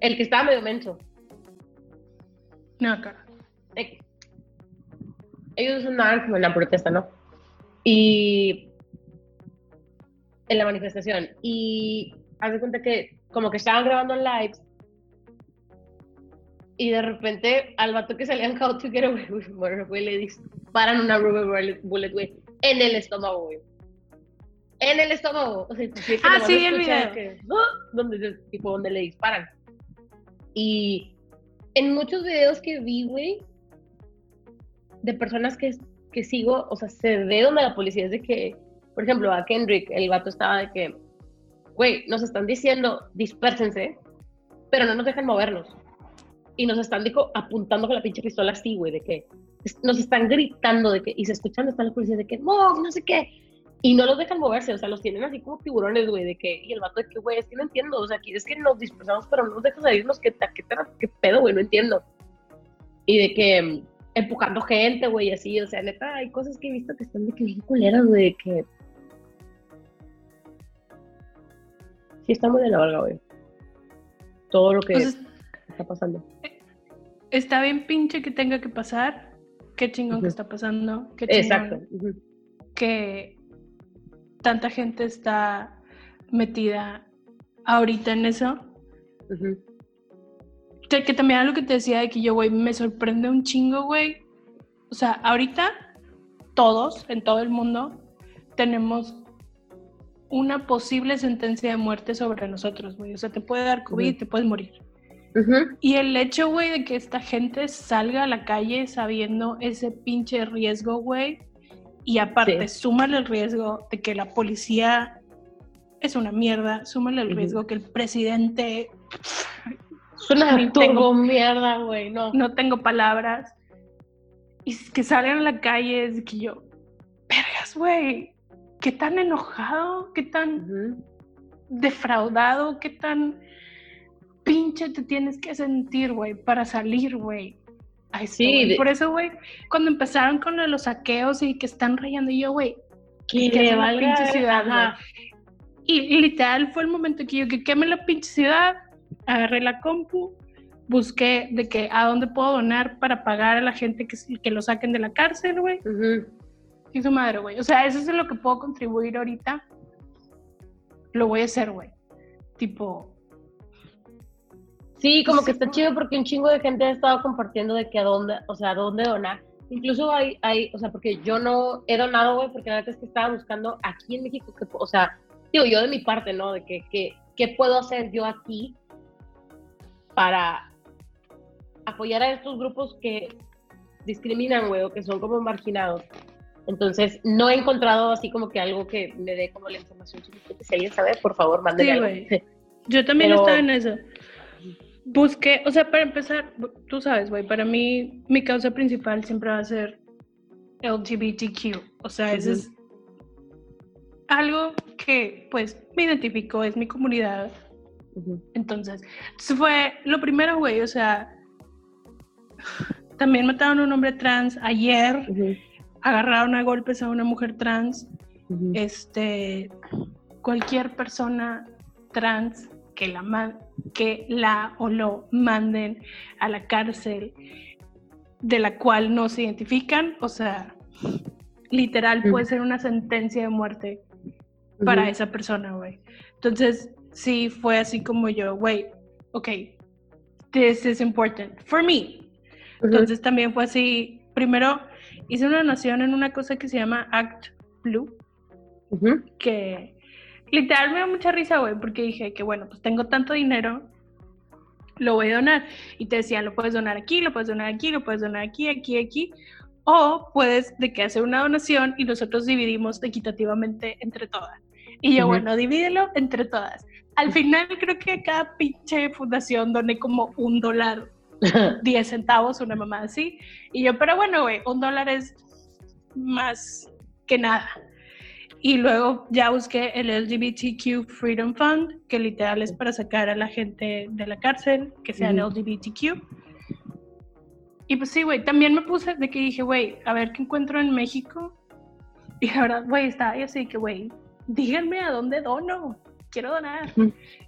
El que estaba medio menso. No, claro ellos andaban como en la protesta, ¿no? Y en la manifestación. Y haz cuenta que como que estaban grabando lives y de repente al vato que salía en How to Get Away with Murder, güey, le disparan una rubber bullet, güey, en el estómago, güey. En el estómago. O sea, ah, sí, el video. Que, donde, tipo, donde le disparan. Y en muchos videos que vi, güey, de personas que, que sigo, o sea, se ve donde la policía es de que por ejemplo, a Kendrick, el vato estaba de que, güey, nos están diciendo, dispérsense, pero no nos dejan movernos. Y nos están dijo, apuntando con la pinche pistola así, güey, de que nos están gritando de que, y se escuchan, están los policías de que, no, no sé qué. Y no los dejan moverse, o sea, los tienen así como tiburones, güey, de que, y el vato de que, güey, es que no entiendo, o sea, aquí es que nos dispersamos, pero no nos dejan salirnos, ¿qué, qué, qué pedo, güey? No entiendo. Y de que empujando gente, güey, así, o sea, neta, hay cosas que he visto que están de que bien culeras, güey, que. Sí, está muy de la verga, güey. Todo lo que pues está pasando. Está bien pinche que tenga que pasar. Qué chingón que está pasando. Qué chingón Exacto. Que tanta gente está metida ahorita en eso. Que, que, también lo que te decía de que yo, güey, me sorprende un chingo, güey. O sea, ahorita todos, en todo el mundo, tenemos una posible sentencia de muerte sobre nosotros, güey. O sea, te puede dar COVID y te puedes morir. Y el hecho, güey, de que esta gente salga a la calle sabiendo ese pinche riesgo, güey, y aparte, súmale el riesgo de que la policía es una mierda, súmale el riesgo que el presidente... Suena tengo mierda, güey, no. No tengo palabras. Y que salgan a la calle, es que yo, vergas, güey, qué tan enojado, qué tan defraudado, qué tan pinche te tienes que sentir, güey, para salir, güey. Sí, por eso, güey, cuando empezaron con los saqueos y que están rayando, y yo, güey, que queme la pinche ciudad, y, literal fue el momento que yo que queme la pinche ciudad, agarré la compu, busqué de que a dónde puedo donar para pagar a la gente que, que lo saquen de la cárcel, güey. Y su madre, güey. O sea, eso es lo que puedo contribuir ahorita. Lo voy a hacer, güey. Tipo, Sí, como que está chido porque un chingo de gente ha estado compartiendo de que a dónde, o sea, a dónde donar. Incluso hay, hay, o sea, porque yo no he donado, güey, porque la verdad es que estaba buscando aquí en México, que, o sea, digo yo de mi parte, ¿no? De que, que, ¿qué puedo hacer yo aquí para apoyar a estos grupos que discriminan, güey, o que son como marginados? Entonces, no he encontrado así como que algo que me dé como la información suficiente. Si alguien sabe, por favor, mándeme sí, Yo también estaba en eso busqué, o sea, para empezar, tú sabes, güey, para mí mi causa principal siempre va a ser LGBTQ. O sea, eso es algo que pues me identificó, es mi comunidad. Entonces, eso fue lo primero, güey, o sea, también mataron a un hombre trans ayer, agarraron a golpes a una mujer trans, este, cualquier persona trans que la, que la o lo manden a la cárcel de la cual no se identifican, o sea, literal puede ser una sentencia de muerte para esa persona, güey. Entonces, sí fue así como yo, güey, ok, this is important for me. Entonces también fue así, primero hice una donación en una cosa que se llama Act Blue, que literal me da mucha risa, güey, porque dije que bueno, pues tengo tanto dinero, lo voy a donar. Y te decían, lo puedes donar aquí, lo puedes donar aquí, lo puedes donar aquí, aquí, aquí. O puedes de que hacer una donación y nosotros dividimos equitativamente entre todas. Y yo, bueno, divídelo entre todas. Al final creo que cada pinche fundación doné como un dólar, diez centavos, una mamá así. Y yo, pero bueno, güey, un dólar es más que nada. Y luego ya busqué el LGBTQ Freedom Fund, que literal es para sacar a la gente de la cárcel, que sean LGBTQ. Y pues sí, güey, también me puse de que dije, güey, a ver qué encuentro en México. Y la verdad, güey, estaba ahí así que, güey, díganme a dónde dono, quiero donar.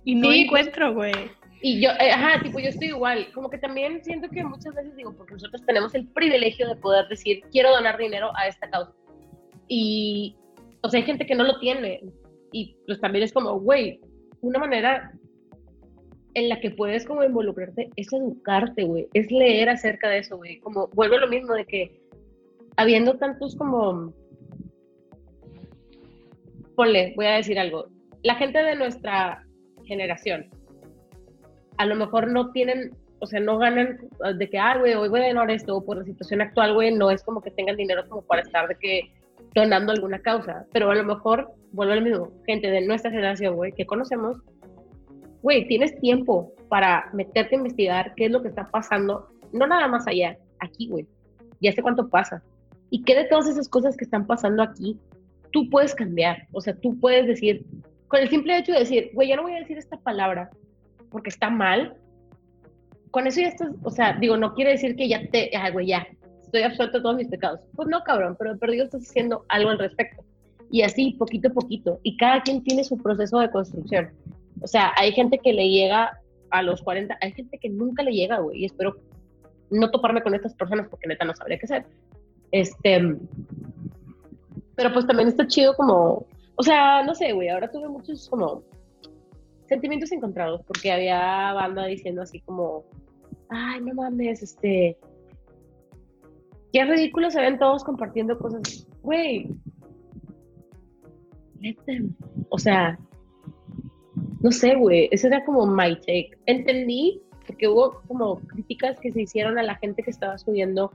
Y no pues, encuentro, güey. Y yo, eh, ajá, tipo, yo estoy igual. Como que también siento que muchas veces digo, porque nosotros tenemos el privilegio de poder decir, quiero donar dinero a esta causa. Y, o sea, hay gente que no lo tiene. Y pues también es como, güey, una manera en la que puedes como involucrarte es educarte, güey, es leer acerca de eso, güey. Como vuelve lo mismo de que habiendo tantos como, ponle, voy a decir algo, la gente de nuestra generación a lo mejor no tienen, o sea, no ganan de que, ah, güey, hoy voy a ganar esto, o por la situación actual, güey, no es como que tengan dinero como para estar de que donando alguna causa, pero a lo mejor, vuelvo al mismo, gente de nuestra generación, güey, que conocemos, güey, tienes tiempo para meterte a investigar qué es lo que está pasando, no nada más allá, aquí, güey, ya sé cuánto pasa. Y qué de todas esas cosas que están pasando aquí, tú puedes cambiar, o sea, tú puedes decir, con el simple hecho de decir, güey, ya no voy a decir esta palabra porque está mal, con eso ya estás, o sea, digo, no quiere decir que ya te, ay, güey, ya, estoy absuelto de todos mis pecados. Pues no, cabrón, pero perdido estás haciendo algo al respecto. Y así, poquito a poquito. Y cada quien tiene su proceso de construcción. O sea, hay gente que le llega a los 40, hay gente que nunca le llega, güey. Y espero no toparme con estas personas porque neta no sabría qué hacer. Este, pero pues también está chido como, o sea, no sé, güey, ahora tuve muchos como sentimientos encontrados porque había banda diciendo así como, ay, no mames, este, qué ridículo se ven todos compartiendo cosas. Güey, o sea, no sé, güey, ese era como my take. Entendí porque hubo como críticas que se hicieron a la gente que estaba subiendo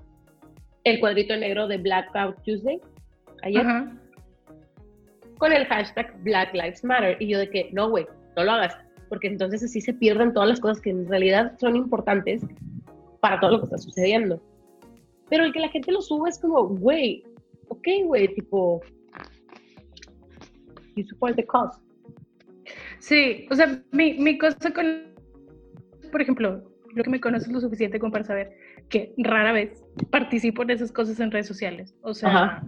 el cuadrito negro de Blackout Tuesday ayer con el hashtag Black Lives Matter y yo de que no, güey, no lo hagas, porque entonces así se pierden todas las cosas que en realidad son importantes para todo lo que está sucediendo. Pero el que la gente lo sube es como, güey, ok, güey, tipo, you support the cause. Sí, o sea, mi, mi cosa con, por ejemplo, lo que me conoces lo suficiente como para saber que rara vez participo en esas cosas en redes sociales. O sea,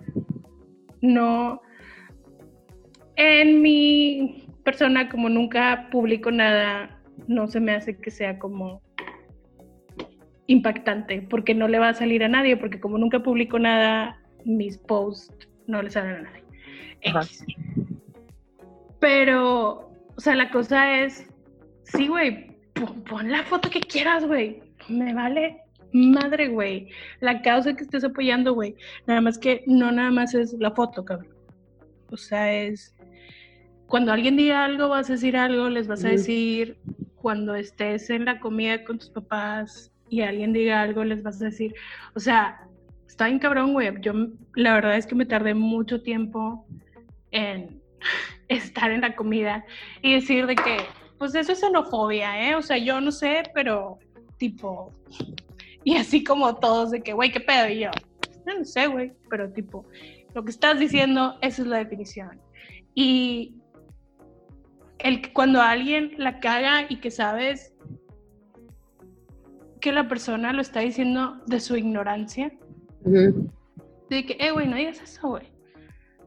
no, en mi persona, como nunca publico nada, no se me hace que sea como impactante, porque no le va a salir a nadie, porque como nunca publico nada, mis posts no le salen a nadie. Pero, o sea, la cosa es, sí, güey, pon, la foto que quieras, güey. Me vale madre, güey. La causa que estés apoyando, güey. Nada más que no nada más es la foto, cabrón. O sea, es cuando alguien diga algo, vas a decir algo, les vas a decir, cuando estés en la comida con tus papás y alguien diga algo, les vas a decir, o sea, está bien cabrón, güey. Yo la verdad es que me tardé mucho tiempo en estar en la comida y decir de que, pues eso es xenofobia, ¿eh? O sea, yo no sé, pero tipo, y así como todos de que, güey, ¿qué pedo? Y yo, no, no sé, güey, pero tipo, lo que estás diciendo, esa es la definición. Y el, cuando alguien la caga y que sabes que la persona lo está diciendo de su ignorancia, de que, eh, güey, no digas eso, güey.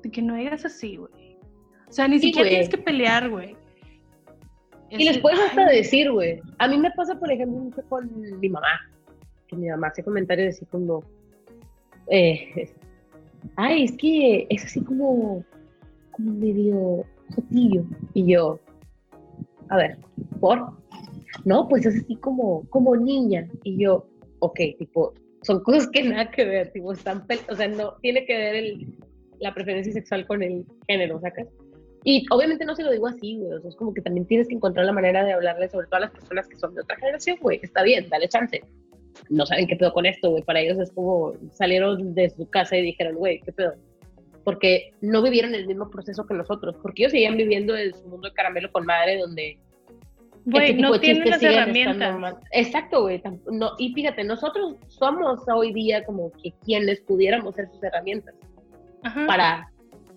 De que no digas así, güey. O sea, ni siquiera tienes que pelear, güey. Y les puedes hasta decir, güey. A mí me pasa, por ejemplo, mucho con mi mamá. Que mi mamá hace comentarios así como, eh, ay, es que es así como, como medio Y yo, a ver, ¿por? No, pues es así como, como niña. Y yo, ok, tipo, son cosas que nada que ver, tipo, están, o sea, no tiene que ver el, la preferencia sexual con el género, ¿sacas? Y obviamente no se lo digo así, güey, o sea, es como que también tienes que encontrar la manera de hablarle sobre todo a las personas que son de otra generación, güey, está bien, dale chance. No saben qué pedo con esto, güey, para ellos es como salieron de su casa y dijeron, güey, qué pedo, porque no vivieron el mismo proceso que nosotros, porque ellos seguían viviendo en su mundo de caramelo con madre, donde... Güey, este no tienen las herramientas. Exacto, güey. No, y fíjate, nosotros somos hoy día como que quienes pudiéramos ser sus herramientas para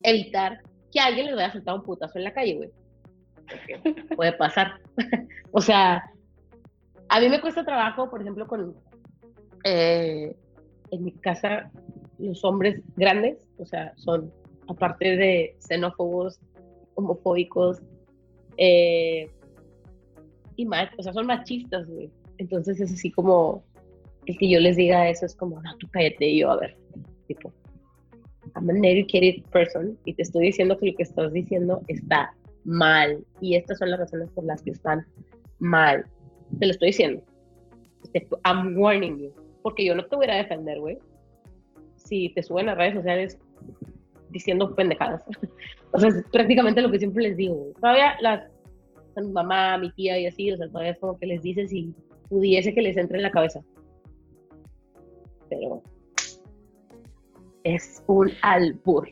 evitar que alguien les vaya a soltar un putazo en la calle, güey. Porque puede pasar. o sea, a mí me cuesta trabajo, por ejemplo, con... Eh, en mi casa los hombres grandes, o sea, son, aparte de xenófobos, homofóbicos, eh, y más, o sea, son machistas, güey. Entonces es así como, el que yo les diga eso es como, no, tú cállate, yo, a ver, tipo, I'm an educated person, y te estoy diciendo que lo que estás diciendo está mal, y estas son las razones por las que están mal. Te lo estoy diciendo. I'm warning you. Porque yo no te voy a defender, güey si te suben a redes sociales diciendo pendejadas. o sea, es prácticamente lo que siempre les digo. Todavía las, mi mamá, mi tía y así, o sea, todavía es como que les dices si pudiese que les entre en la cabeza. Pero es un albur.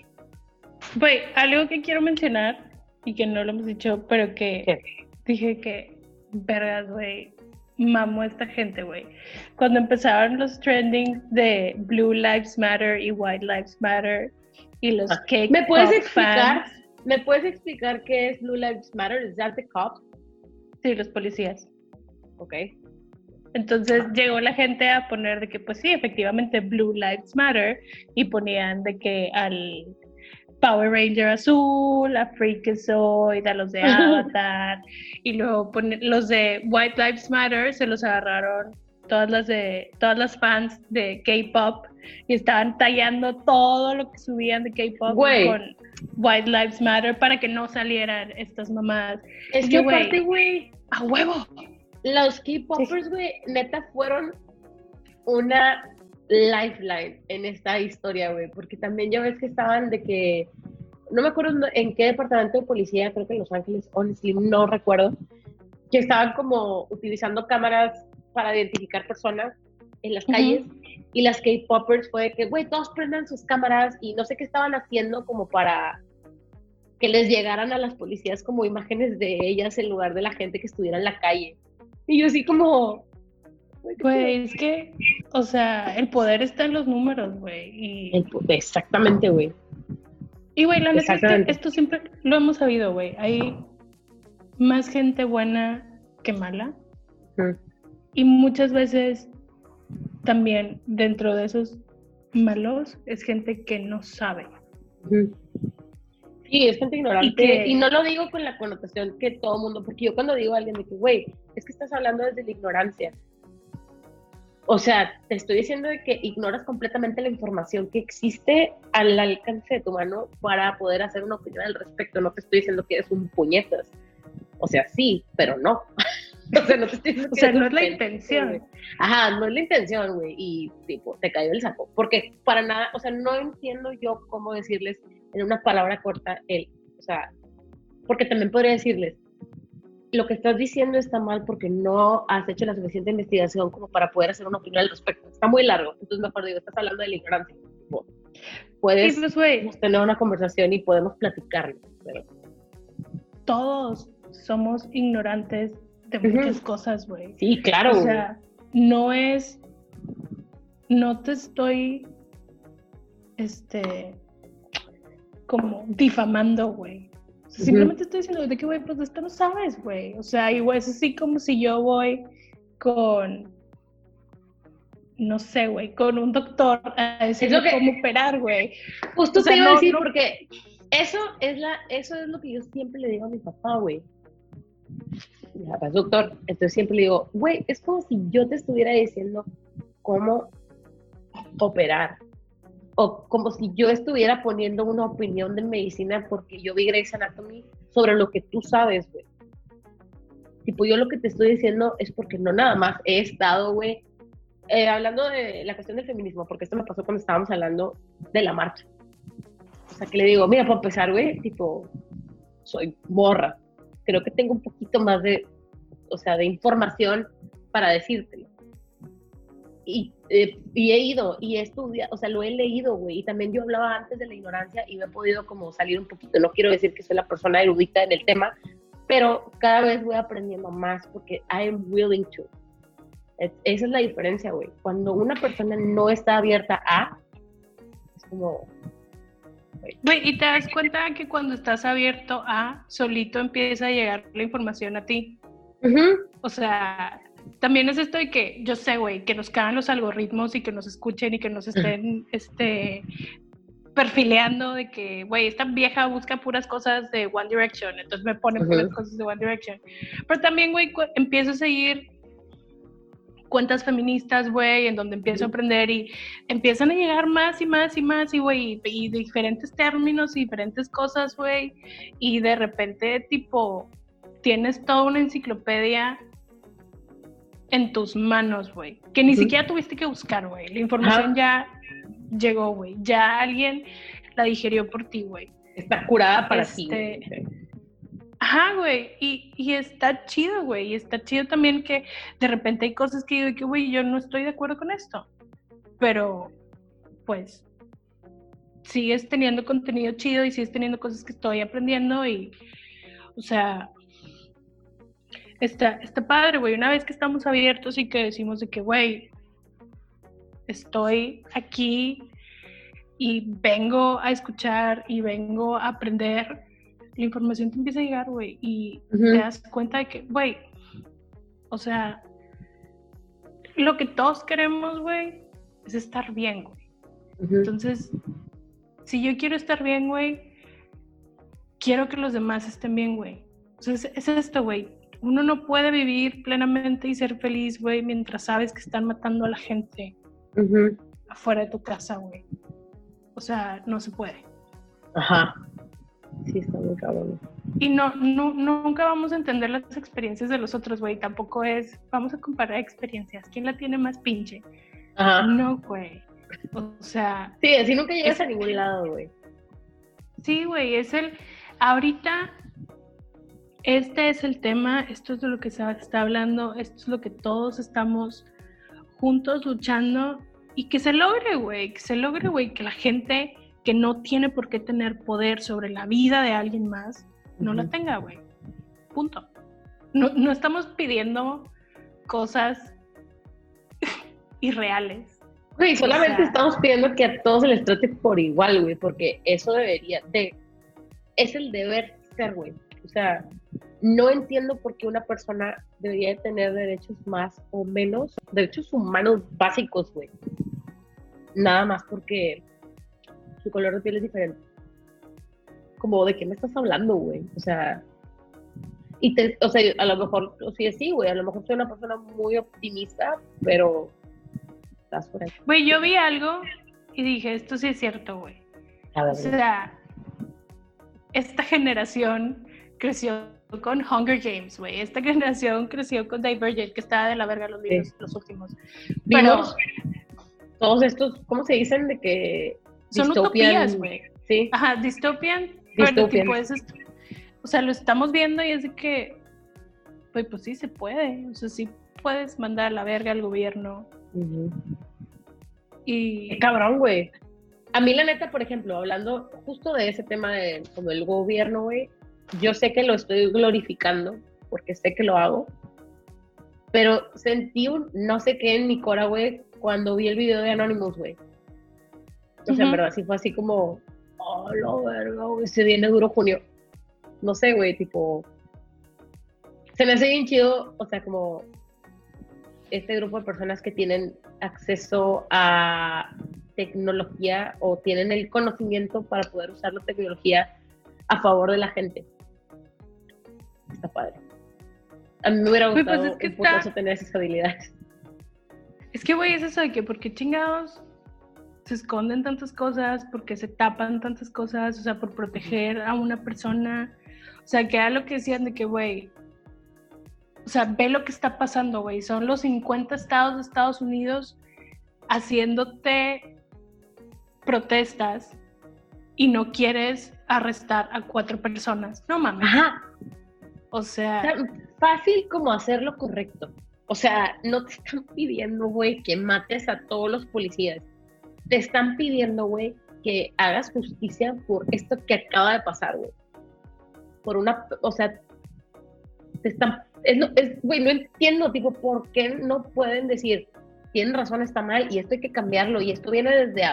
Güey, algo que quiero mencionar y que no lo hemos dicho, pero que dije que, vergas, güey, mamo a esta gente, güey. Cuando empezaron los trending de Blue Lives Matter y White Lives Matter y los ah, cake ¿Me puedes explicar? ¿Me puedes explicar qué es Blue Lives Matter? ¿Es that the cops? Sí, los policías. Ok. Entonces llegó la gente a poner de que, pues sí, efectivamente, Blue Lives Matter, y ponían de que al Power Ranger azul, a Freakazoid, a los de Avatar, y luego los de White Lives Matter se los agarraron todas las de todas las fans de K-pop y estaban tallando todo lo que subían de K-pop con White Lives Matter para que no salieran estas mamadas. Es que aparte, güey, a huevo. Los K-popers, güey, neta fueron una lifeline en esta historia, güey, porque también ya ves que estaban de que, no me acuerdo en qué departamento de policía, creo que en Los Ángeles, honestly, no recuerdo, que estaban como utilizando cámaras para identificar personas en las calles y las K-Poppers fue que, güey, todos prendan sus cámaras y no sé qué estaban haciendo como para que les llegaran a las policías como imágenes de ellas en lugar de la gente que estuviera en la calle. Y yo así como, Güey, es que, o sea, el poder está en los números, güey. Y... Exactamente, güey. Y, güey, la neta es que esto siempre lo hemos sabido, güey. Hay más gente buena que mala. Y muchas veces también dentro de esos malos es gente que no sabe. Sí, es gente ignorante. Y, no lo digo con la connotación que todo mundo, porque yo cuando digo a alguien de que, güey, es que estás hablando desde la ignorancia. O sea, te estoy diciendo de que ignoras completamente la información que existe al alcance de tu mano para poder hacer una opinión al respecto. No te estoy diciendo que eres un puñetas. O sea, sí, pero no. o sea, no te estoy diciendo O sea, no es la intención. Ajá, no es la intención, güey. Y tipo, te cayó el saco. Porque para nada, o sea, no entiendo yo cómo decirles en una palabra corta el, o sea, porque también podría decirles, lo que estás diciendo está mal porque no has hecho la suficiente investigación como para poder hacer una opinión al respecto. Está muy largo, entonces mejor digo, estás hablando de la ignorancia. Puedes pues, tener una conversación y podemos platicarlo. Todos somos ignorantes de muchas cosas, güey. Sí, claro. O sea, no es, no te estoy, este, como difamando, güey. Simplemente estoy diciendo de que, güey, pues esto no sabes, güey. O sea, igual es así como si yo voy con, no sé, güey, con un doctor a decirle cómo operar, güey. Justo te iba a decir, porque eso es, la, eso es lo que yo siempre le digo a mi papá, güey. Ya, pues, doctor, entonces siempre le digo, güey, es como si yo te estuviera diciendo cómo operar o como si yo estuviera poniendo una opinión de medicina porque yo vi Grey's Anatomy sobre lo que tú sabes, güey. Tipo, yo lo que te estoy diciendo es porque no nada más he estado, güey, eh, hablando de la cuestión del feminismo, porque esto me pasó cuando estábamos hablando de la marcha. O sea, que le digo, mira, para empezar, güey, tipo, soy morra. Creo que tengo un poquito más de, o sea, de información para decírtelo. Eh, y, he ido y he estudiado, o sea, lo he leído, güey, y también yo hablaba antes de la ignorancia y me he podido como salir un poquito, no quiero decir que soy la persona erudita en el tema, pero cada vez voy aprendiendo más porque I am willing to. esa es la diferencia, güey. Cuando una persona no está abierta a, es como... Y te das cuenta que cuando estás abierto a, solito empieza a llegar la información a ti. O sea, también es esto de que yo sé, güey, que nos cagan los algoritmos y que nos escuchen y que nos estén este, perfileando de que, güey, esta vieja busca puras cosas de One Direction, entonces me ponen puras cosas de One Direction. Pero también, güey, empiezo a seguir cuentas feministas, güey, en donde empiezo a aprender y empiezan a llegar más y más y más y, güey, y diferentes términos y diferentes cosas, güey, y de repente, tipo, tienes toda una enciclopedia en tus manos, güey. Que ni siquiera tuviste que buscar, güey. La información ya llegó, güey. Ya alguien la digerió por ti, güey. Está curada para ti. Ajá, güey. Y, y, está chido, güey. Y está chido también que de repente hay cosas que digo que, güey, yo no estoy de acuerdo con esto. Pero, pues, sigues teniendo contenido chido y sigues teniendo cosas que estoy aprendiendo y, o sea, está, está padre, güey. Una vez que estamos abiertos y que decimos de que, güey, estoy aquí y vengo a escuchar y vengo a aprender, la información te empieza a llegar, güey, y te das cuenta de que, güey, o sea, lo que todos queremos, güey, es estar bien, güey. Entonces, si yo quiero estar bien, güey, quiero que los demás estén bien, güey. Entonces, es esto, güey. Uno no puede vivir plenamente y ser feliz, güey, mientras sabes que están matando a la gente afuera de tu casa, güey. O sea, no se puede. Ajá. Sí, está muy cabrón. Y no, no, nunca vamos a entender las experiencias de los otros, güey. Tampoco es, vamos a comparar experiencias. ¿Quién la tiene más pinche? Ajá. No, güey. O sea. Sí, así nunca llegas a ningún lado, güey. Sí, güey, es el. Ahorita, este es el tema, esto es de lo que se está hablando, esto es lo que todos estamos juntos luchando y que se logre, güey, que se logre, güey, que la gente que no tiene por qué tener poder sobre la vida de alguien más, no la tenga, güey. Punto. No, no estamos pidiendo cosas irreales. Güey, solamente estamos pidiendo que a todos se les trate por igual, güey, porque eso debería de... Es el deber ser, güey. O sea, no entiendo por qué una persona debería tener derechos más o menos, derechos humanos básicos, güey. Nada más porque su color de piel es diferente. Como, ¿de qué me estás hablando, güey? O sea, y te, o sea, a lo mejor, sí, sí, güey, a lo mejor soy una persona muy optimista, pero estás por ahí. Güey, yo vi algo y dije, esto sí es cierto, güey. O sea, esta generación creció con Hunger Games, güey. Esta generación creció con Divergent, que estaba de la verga los libros, los últimos. Pero todos estos, ¿cómo se dicen? De que son utopías, güey. Sí. Ajá, dystopian, pero tipo es o sea, lo estamos viendo y es de que pues, pues sí se puede, o sea, sí puedes mandar a la verga al gobierno. Y Qué cabrón, güey. A mí la neta, por ejemplo, hablando justo de ese tema de como el gobierno, güey, yo sé que lo estoy glorificando porque sé que lo hago, pero sentí un no sé qué en mi cora, güey, cuando vi el video de Anonymous, güey. O sea, en verdad, sí fue así como, oh, lo verga, güey, se viene duro junio. No sé, güey, tipo, se me hace bien chido, o sea, como este grupo de personas que tienen acceso a tecnología o tienen el conocimiento para poder usar la tecnología a favor de la gente está padre. A mí me hubiera pues gustado tener esas habilidades. Es que, güey, es eso de que, porque chingados se esconden tantas cosas? porque se tapan tantas cosas? O sea, por proteger a una persona. O sea, que era lo que decían de que, güey, o sea, ve lo que está pasando, güey. Son los 50 estados de Estados Unidos haciéndote protestas y no quieres arrestar a cuatro personas. No mames. Ajá. O sea, fácil como hacer lo correcto. O sea, no te están pidiendo, güey, que mates a todos los policías. Te están pidiendo, güey, que hagas justicia por esto que acaba de pasar, güey. Por una, o sea, te están, es, güey, no entiendo, tipo, ¿por qué no pueden decir, tienen razón, está mal y esto hay que cambiarlo y esto viene desde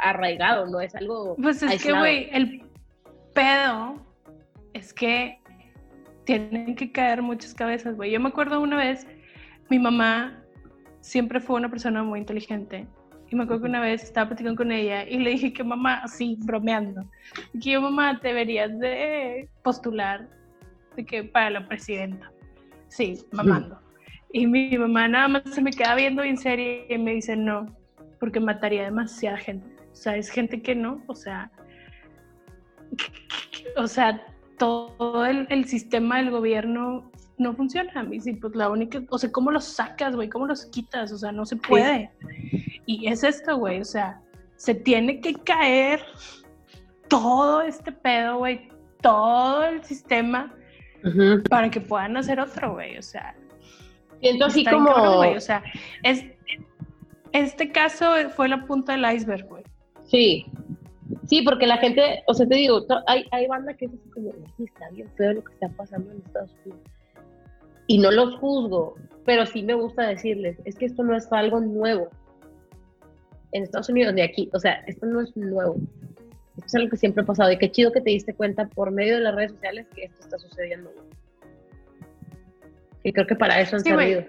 arraigado, no es algo Pues es que, güey, el pedo es que tienen que caer muchas cabezas, güey. Yo me acuerdo una vez, mi mamá siempre fue una persona muy inteligente. Y me acuerdo que una vez estaba platicando con ella y le dije que mamá, así, bromeando, que yo, mamá, deberías de postular de que para la presidenta. Sí, mamando. Y mi mamá nada más se me queda viendo en serio y me dice no, porque mataría demasiada gente. O sea, es gente que no, o sea, o sea, todo el, sistema del gobierno no funciona. Y pues la única, o sea, ¿cómo los sacas, güey? ¿Cómo los quitas? O sea, no se puede. Y es esto, güey, o sea, se tiene que caer todo este pedo, güey, todo el sistema para que puedan hacer otro, güey, o sea. Siento así como... o sea, es, este caso fue la punta del iceberg, güey. Sí, Sí, porque la gente, o sea, te digo, hay, hay banda que es así como, está bien feo lo que está pasando en Estados Unidos. Y no los juzgo, pero sí me gusta decirles, es que esto no es algo nuevo. En Estados Unidos, de aquí, o sea, esto no es nuevo. Esto es algo que siempre ha pasado. Y qué chido que te diste cuenta por medio de las redes sociales que esto está sucediendo. Y creo que para eso han servido.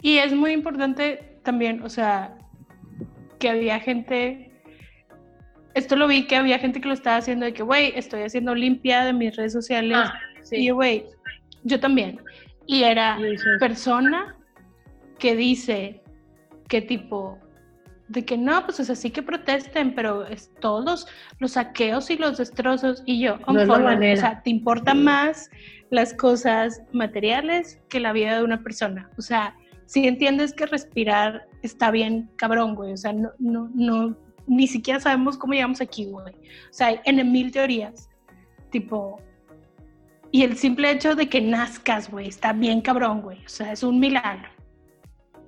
Y es muy importante también, o sea, que había gente, esto lo vi que había gente que lo estaba haciendo de que, güey, estoy haciendo limpia de mis redes sociales. Ah, y, güey, yo también. Y era persona que dice que tipo, de que no, pues es así que protesten, pero es todos los, saqueos y los destrozos. Y yo, no o sea, te importan más las cosas materiales que la vida de una persona. O sea, si entiendes que respirar está bien cabrón, güey. O sea, no, no, no, ni siquiera sabemos cómo llegamos aquí, güey. O sea, hay en mil teorías. Tipo, y el simple hecho de que nazcas, güey, está bien cabrón, güey. O sea, es un milagro.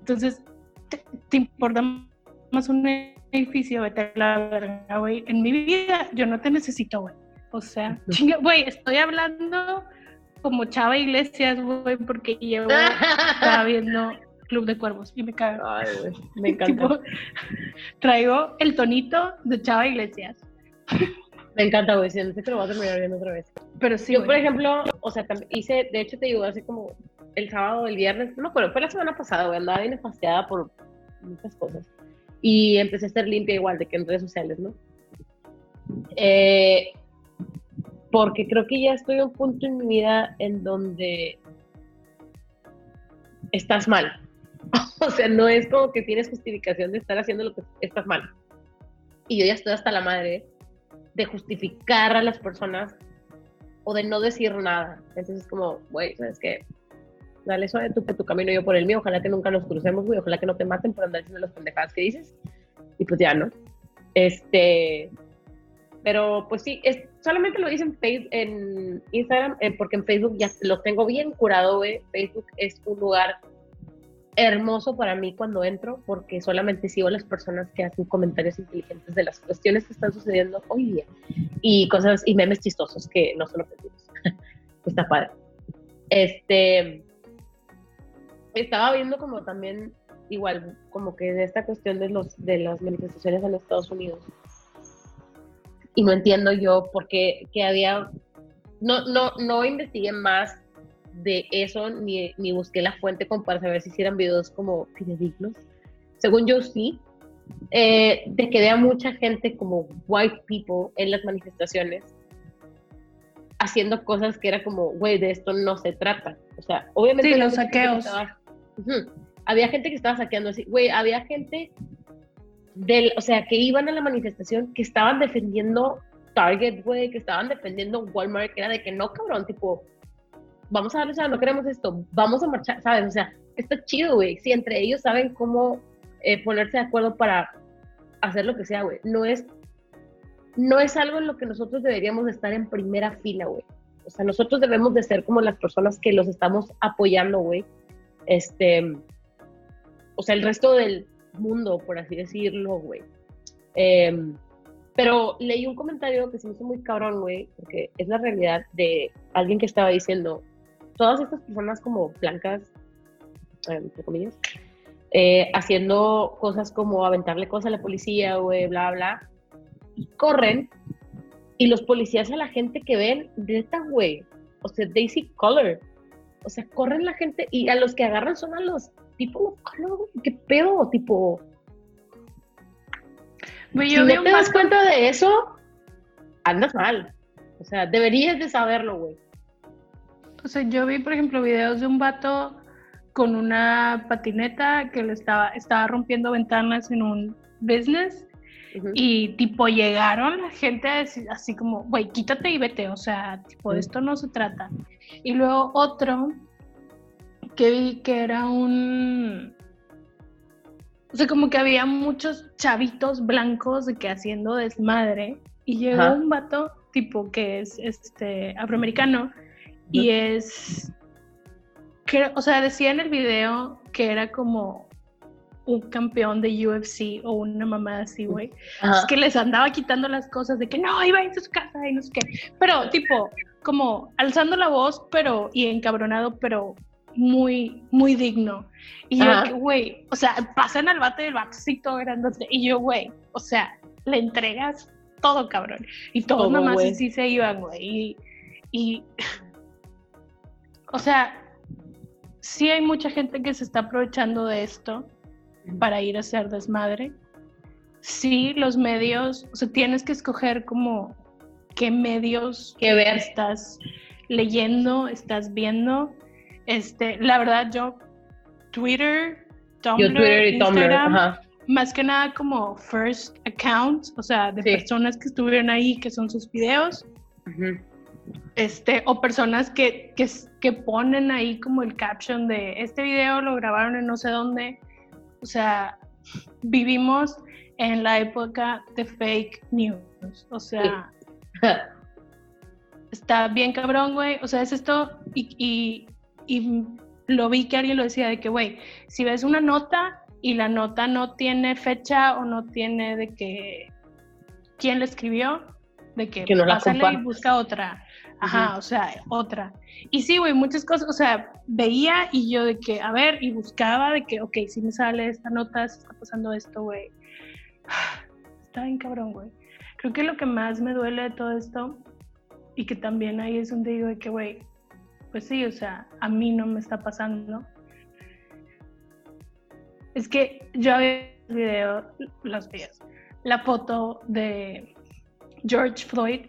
Entonces, te, te importa más un edificio, vete a la verga, güey. En mi vida yo no te necesito, güey. O sea, güey, estoy hablando como Chava Iglesias, güey, porque llevo, estaba viendo Club de Cuervos y me cago. Ay, güey, me encanta. traigo el tonito de Chava Iglesias. Me encanta, güey, si no sé que lo voy a terminar viendo otra vez. Pero sí, Yo, por ejemplo, o sea, hice, de hecho te digo, así como el sábado, el viernes, no, pero fue la semana pasada, güey, andaba bien espaciada por muchas cosas y empecé a ser limpia igual de que en redes sociales, ¿no? Eh, porque creo que ya estoy a un punto en mi vida en donde estás mal. o sea, no es como que tienes justificación de estar haciendo lo que estás mal. Y yo ya estoy hasta la madre de justificar a las personas o de no decir nada. Entonces es como, güey, ¿sabes qué? Dale suave tú por tu camino, yo por el mío, ojalá que nunca nos crucemos, güey, ojalá que no te maten por andar diciendo las pendejadas que dices. Y pues ya, ¿no? Este, pero pues sí, es, solamente lo dicen en, en Instagram, eh, porque en Facebook ya lo tengo bien curado, güey. Facebook es un lugar hermoso para mí cuando entro, porque solamente sigo a las personas que hacen comentarios inteligentes de las cuestiones que están sucediendo hoy día y cosas y memes chistosos que no son ofensivos. está padre. Este, estaba viendo como también, igual, como que de esta cuestión de, los, de las manifestaciones en Estados Unidos. Y no entiendo yo por qué que había, no, no, no investigué más de eso, ni, ni busqué la fuente como para saber si hicieran videos como fidedignos. Según yo sí, eh, de que vea mucha gente como white people en las manifestaciones haciendo cosas que era como, güey, de esto no se trata. O sea, obviamente... Sí, los saqueos. Había gente que estaba saqueando así, güey, había gente del, o sea, que iban a la manifestación, que estaban defendiendo Target, güey, que estaban defendiendo Walmart, que era de que no, cabrón, tipo, vamos a darle, o sea, no queremos esto, vamos a marchar, ¿sabes? O sea, está chido, güey, si entre ellos saben cómo eh, ponerse de acuerdo para hacer lo que sea, güey. No es, no es algo en lo que nosotros deberíamos estar en primera fila, güey. O sea, nosotros debemos de ser como las personas que los estamos apoyando, güey este, o sea, el resto del mundo, por así decirlo, güey. Em, pero leí un comentario que se me hizo muy cabrón, güey, porque es la realidad de alguien que estaba diciendo, todas estas personas como blancas, entre comillas, eh, haciendo cosas como aventarle cosas a la policía, güey, bla, bla, y corren, y los policías a la gente que ven, neta, güey, o sea, Daisy Color, o sea, corren la gente y a los que agarran son a los tipo, ¿qué pedo? Tipo. si no te das cuenta de eso, andas mal. O sea, deberías de saberlo, güey. O sea, yo vi, por ejemplo, videos de un vato con una patineta que le estaba, estaba rompiendo ventanas en un business y tipo llegaron la gente así como, güey, quítate y vete, o sea, tipo, de esto no se trata. Y luego otro que vi que era un... O sea, como que había muchos chavitos blancos de que haciendo desmadre y llegó un vato tipo que es este afroamericano y es que, o sea, decía en el video que era como un campeón de UFC o una mamá así, güey. Es que les andaba quitando las cosas de que no, iba a irse a su casa y no sé qué. Pero, tipo, como alzando la voz, pero, y encabronado, pero muy, muy digno. Y yo, güey, o sea, pasan al bate del batecito grandote. Y yo, güey, o sea, le entregas todo, cabrón. Y todos nomás así se iban, güey. Y, y, o sea, sí hay mucha gente que se está aprovechando de esto para ir a hacer desmadre. Sí, los medios, o sea, tienes que escoger como qué medios estás leyendo, estás viendo. Este, la verdad, yo Twitter, Tumblr, Instagram, más que nada como first account, o sea, de personas que estuvieron ahí, que son sus videos. Este, o personas que, que, que, ponen ahí como el caption de este video lo grabaron en no sé dónde o sea, vivimos en la época de fake news. O sea, está bien cabrón, güey. O sea, es esto y, y, lo vi que alguien lo decía de que, güey, si ves una nota y la nota no tiene fecha o no tiene de que quién la escribió, de que, que no la y busca otra. Ajá, o sea, otra. Y sí, güey, muchas cosas, o sea, veía y yo de que, a ver, y buscaba de que, ok, si me sale esta nota, se está pasando esto, güey. Está bien cabrón, güey. Creo que lo que más me duele de todo esto, y que también ahí es donde digo de que, güey, pues sí, o sea, a mí no me está pasando. Es que yo había video, los videos, la foto de George Floyd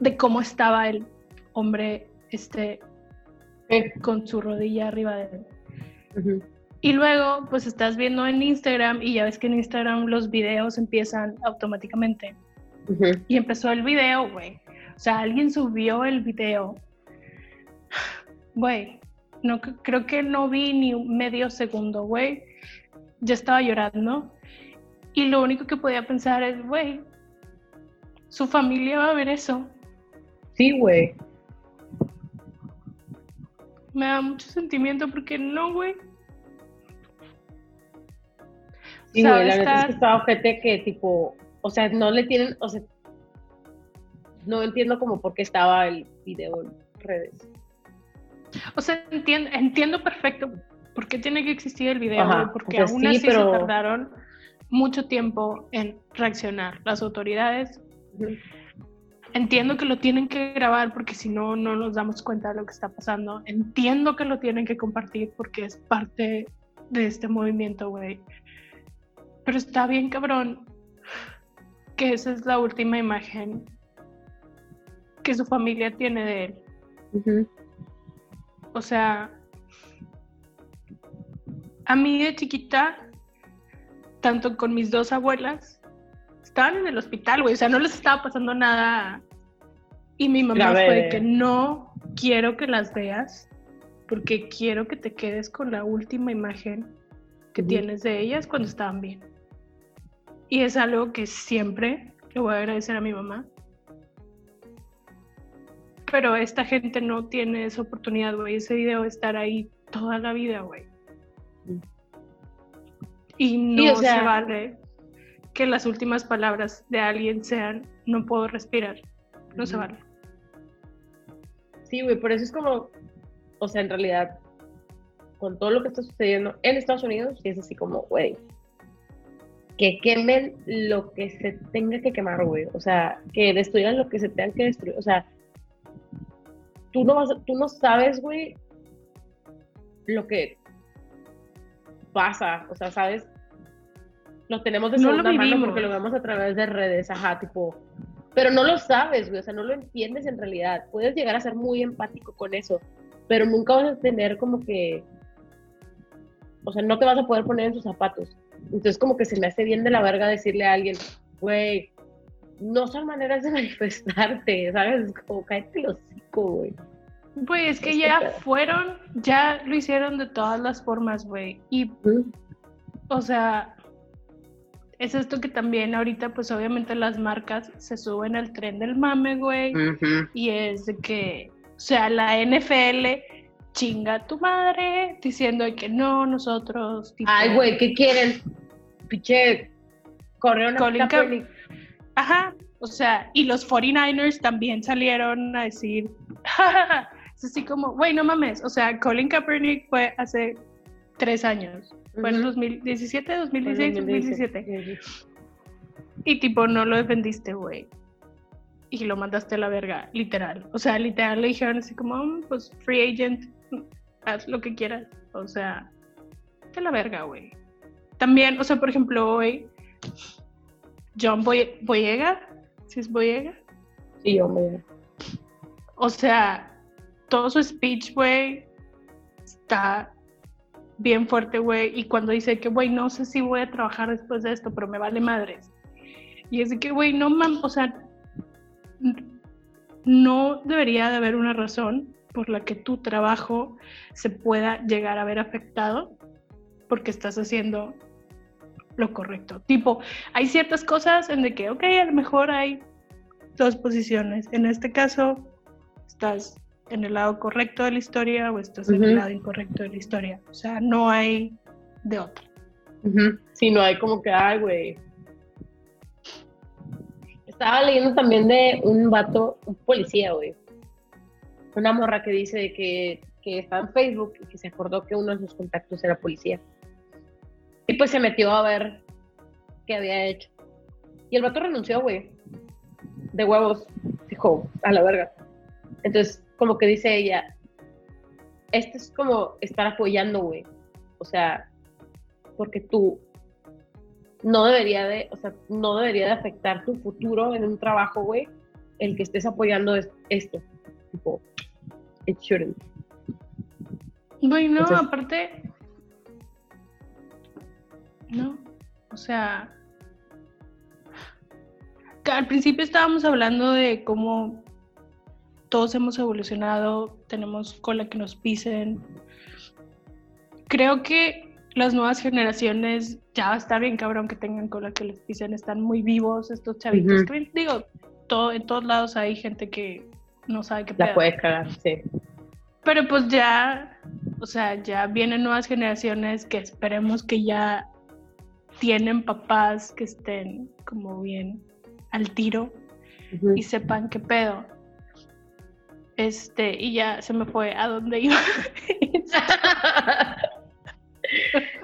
de cómo estaba el hombre este con su rodilla arriba de él. Y luego, pues estás viendo en Instagram y ya ves que en Instagram los videos empiezan automáticamente. Y empezó el video, güey. O sea, alguien subió el video. Güey, no, creo que no vi ni un medio segundo, güey. Ya estaba llorando. Y lo único que podía pensar es, güey, su familia va a ver eso. Sí, güey. Me da mucho sentimiento porque no, güey. Sí, güey, la verdad es que está ojete que tipo, o sea, no le tienen, o sea, no entiendo como por qué estaba el video en redes. O sea, entiendo, entiendo perfecto por qué tiene que existir el video, porque aún así se tardaron mucho tiempo en reaccionar las autoridades. Entiendo que lo tienen que grabar porque si no, no nos damos cuenta de lo que está pasando. Entiendo que lo tienen que compartir porque es parte de este movimiento, güey. Pero está bien cabrón que esa es la última imagen que su familia tiene de él. O sea, a mí de chiquita, tanto con mis dos abuelas, estaban en el hospital, güey, o sea, no les estaba pasando nada. Y mi mamá fue que no quiero que las veas porque quiero que te quedes con la última imagen que tienes de ellas cuando estaban bien. Y es algo que siempre le voy a agradecer a mi mamá. Pero esta gente no tiene esa oportunidad, güey. Ese video estar ahí toda la vida, güey. Y no se vale que las últimas palabras de alguien sean no puedo respirar. No se vale. Sí, güey, por eso es como, o sea, en realidad, con todo lo que está sucediendo en Estados Unidos, es así como, güey, que quemen lo que se tenga que quemar, güey. O sea, que destruyan lo que se tenga que destruir. O sea, tú no, vas, tú no sabes, güey, lo que pasa. O sea, sabes lo tenemos de segunda mano porque lo vemos a través de redes, ajá, tipo, pero no lo sabes, güey, o sea, no lo entiendes en realidad. Puedes llegar a ser muy empático con eso, pero nunca vas a tener como que, o sea, no te vas a poder poner en sus zapatos. Entonces, como que se me hace bien de la verga decirle a alguien, güey, no son maneras de manifestarte, ¿sabes? Como cállate los hocico, güey. Pues es que ya fueron, ya lo hicieron de todas las formas, güey. Y, o sea, es esto que también ahorita, pues obviamente las marcas se suben al tren del mame, güey. Y es de que, o sea, la NFL chinga tu madre, diciendo que no, nosotros. Ay, güey, ¿qué quieren? Piche, correo Colin Kaepernick. Ajá, o sea, y los 49ers también salieron a decir, es así como, güey, no mames, o sea, Colin Kaepernick fue hace tres años, fue en 2017, 2016, 2017. Y tipo, no lo defendiste, güey. Y lo mandaste a la verga, literal. O sea, literal le dijeron así como, mm, pues, free agent, haz lo que quieras. O sea, de la verga, güey. También, o sea, por ejemplo, hoy, John Boyega, ¿sí es Boyega? Sí, John Boyega. O sea, todo su speech, güey, está bien fuerte, güey. Y cuando dice que, güey, no sé si voy a trabajar después de esto, pero me vale madres. Y es de que, güey, no mames, o sea, no debería de haber una razón por la que tu trabajo se pueda llegar a ver afectado porque estás haciendo lo correcto. Tipo, hay ciertas cosas en de que, ok, a lo mejor hay dos posiciones. En este caso, estás en el lado correcto de la historia o estás en el lado incorrecto de la historia. O sea, no hay de otra. Sí, no hay como que, ay, güey, estaba leyendo también de un vato, un policía, güey. Una morra que dice que, que está en Facebook y que se acordó que uno de sus contactos era policía. Y pues se metió a ver qué había hecho. Y el vato renunció, güey. De huevos. Dijo, a la verga. Entonces, como que dice ella, esto es como estar apoyando, güey. O sea, porque tú no debería de, o sea, no debería de afectar tu futuro en un trabajo, güey, el que estés apoyando esto. Tipo, it shouldn't. Bueno, aparte, no, o sea, al principio estábamos hablando de cómo todos hemos evolucionado, tenemos cola que nos pisen. Creo que las nuevas generaciones ya está bien cabrón que tengan cola que les pisen, están muy vivos estos chavitos. Digo, todo, en todos lados hay gente que no sabe qué La puedes cagar, sí. Pero pues ya, o sea, ya vienen nuevas generaciones que esperemos que ya tienen papás que estén como bien al tiro y sepan qué pedo. Este, y ya se me fue a dónde iba.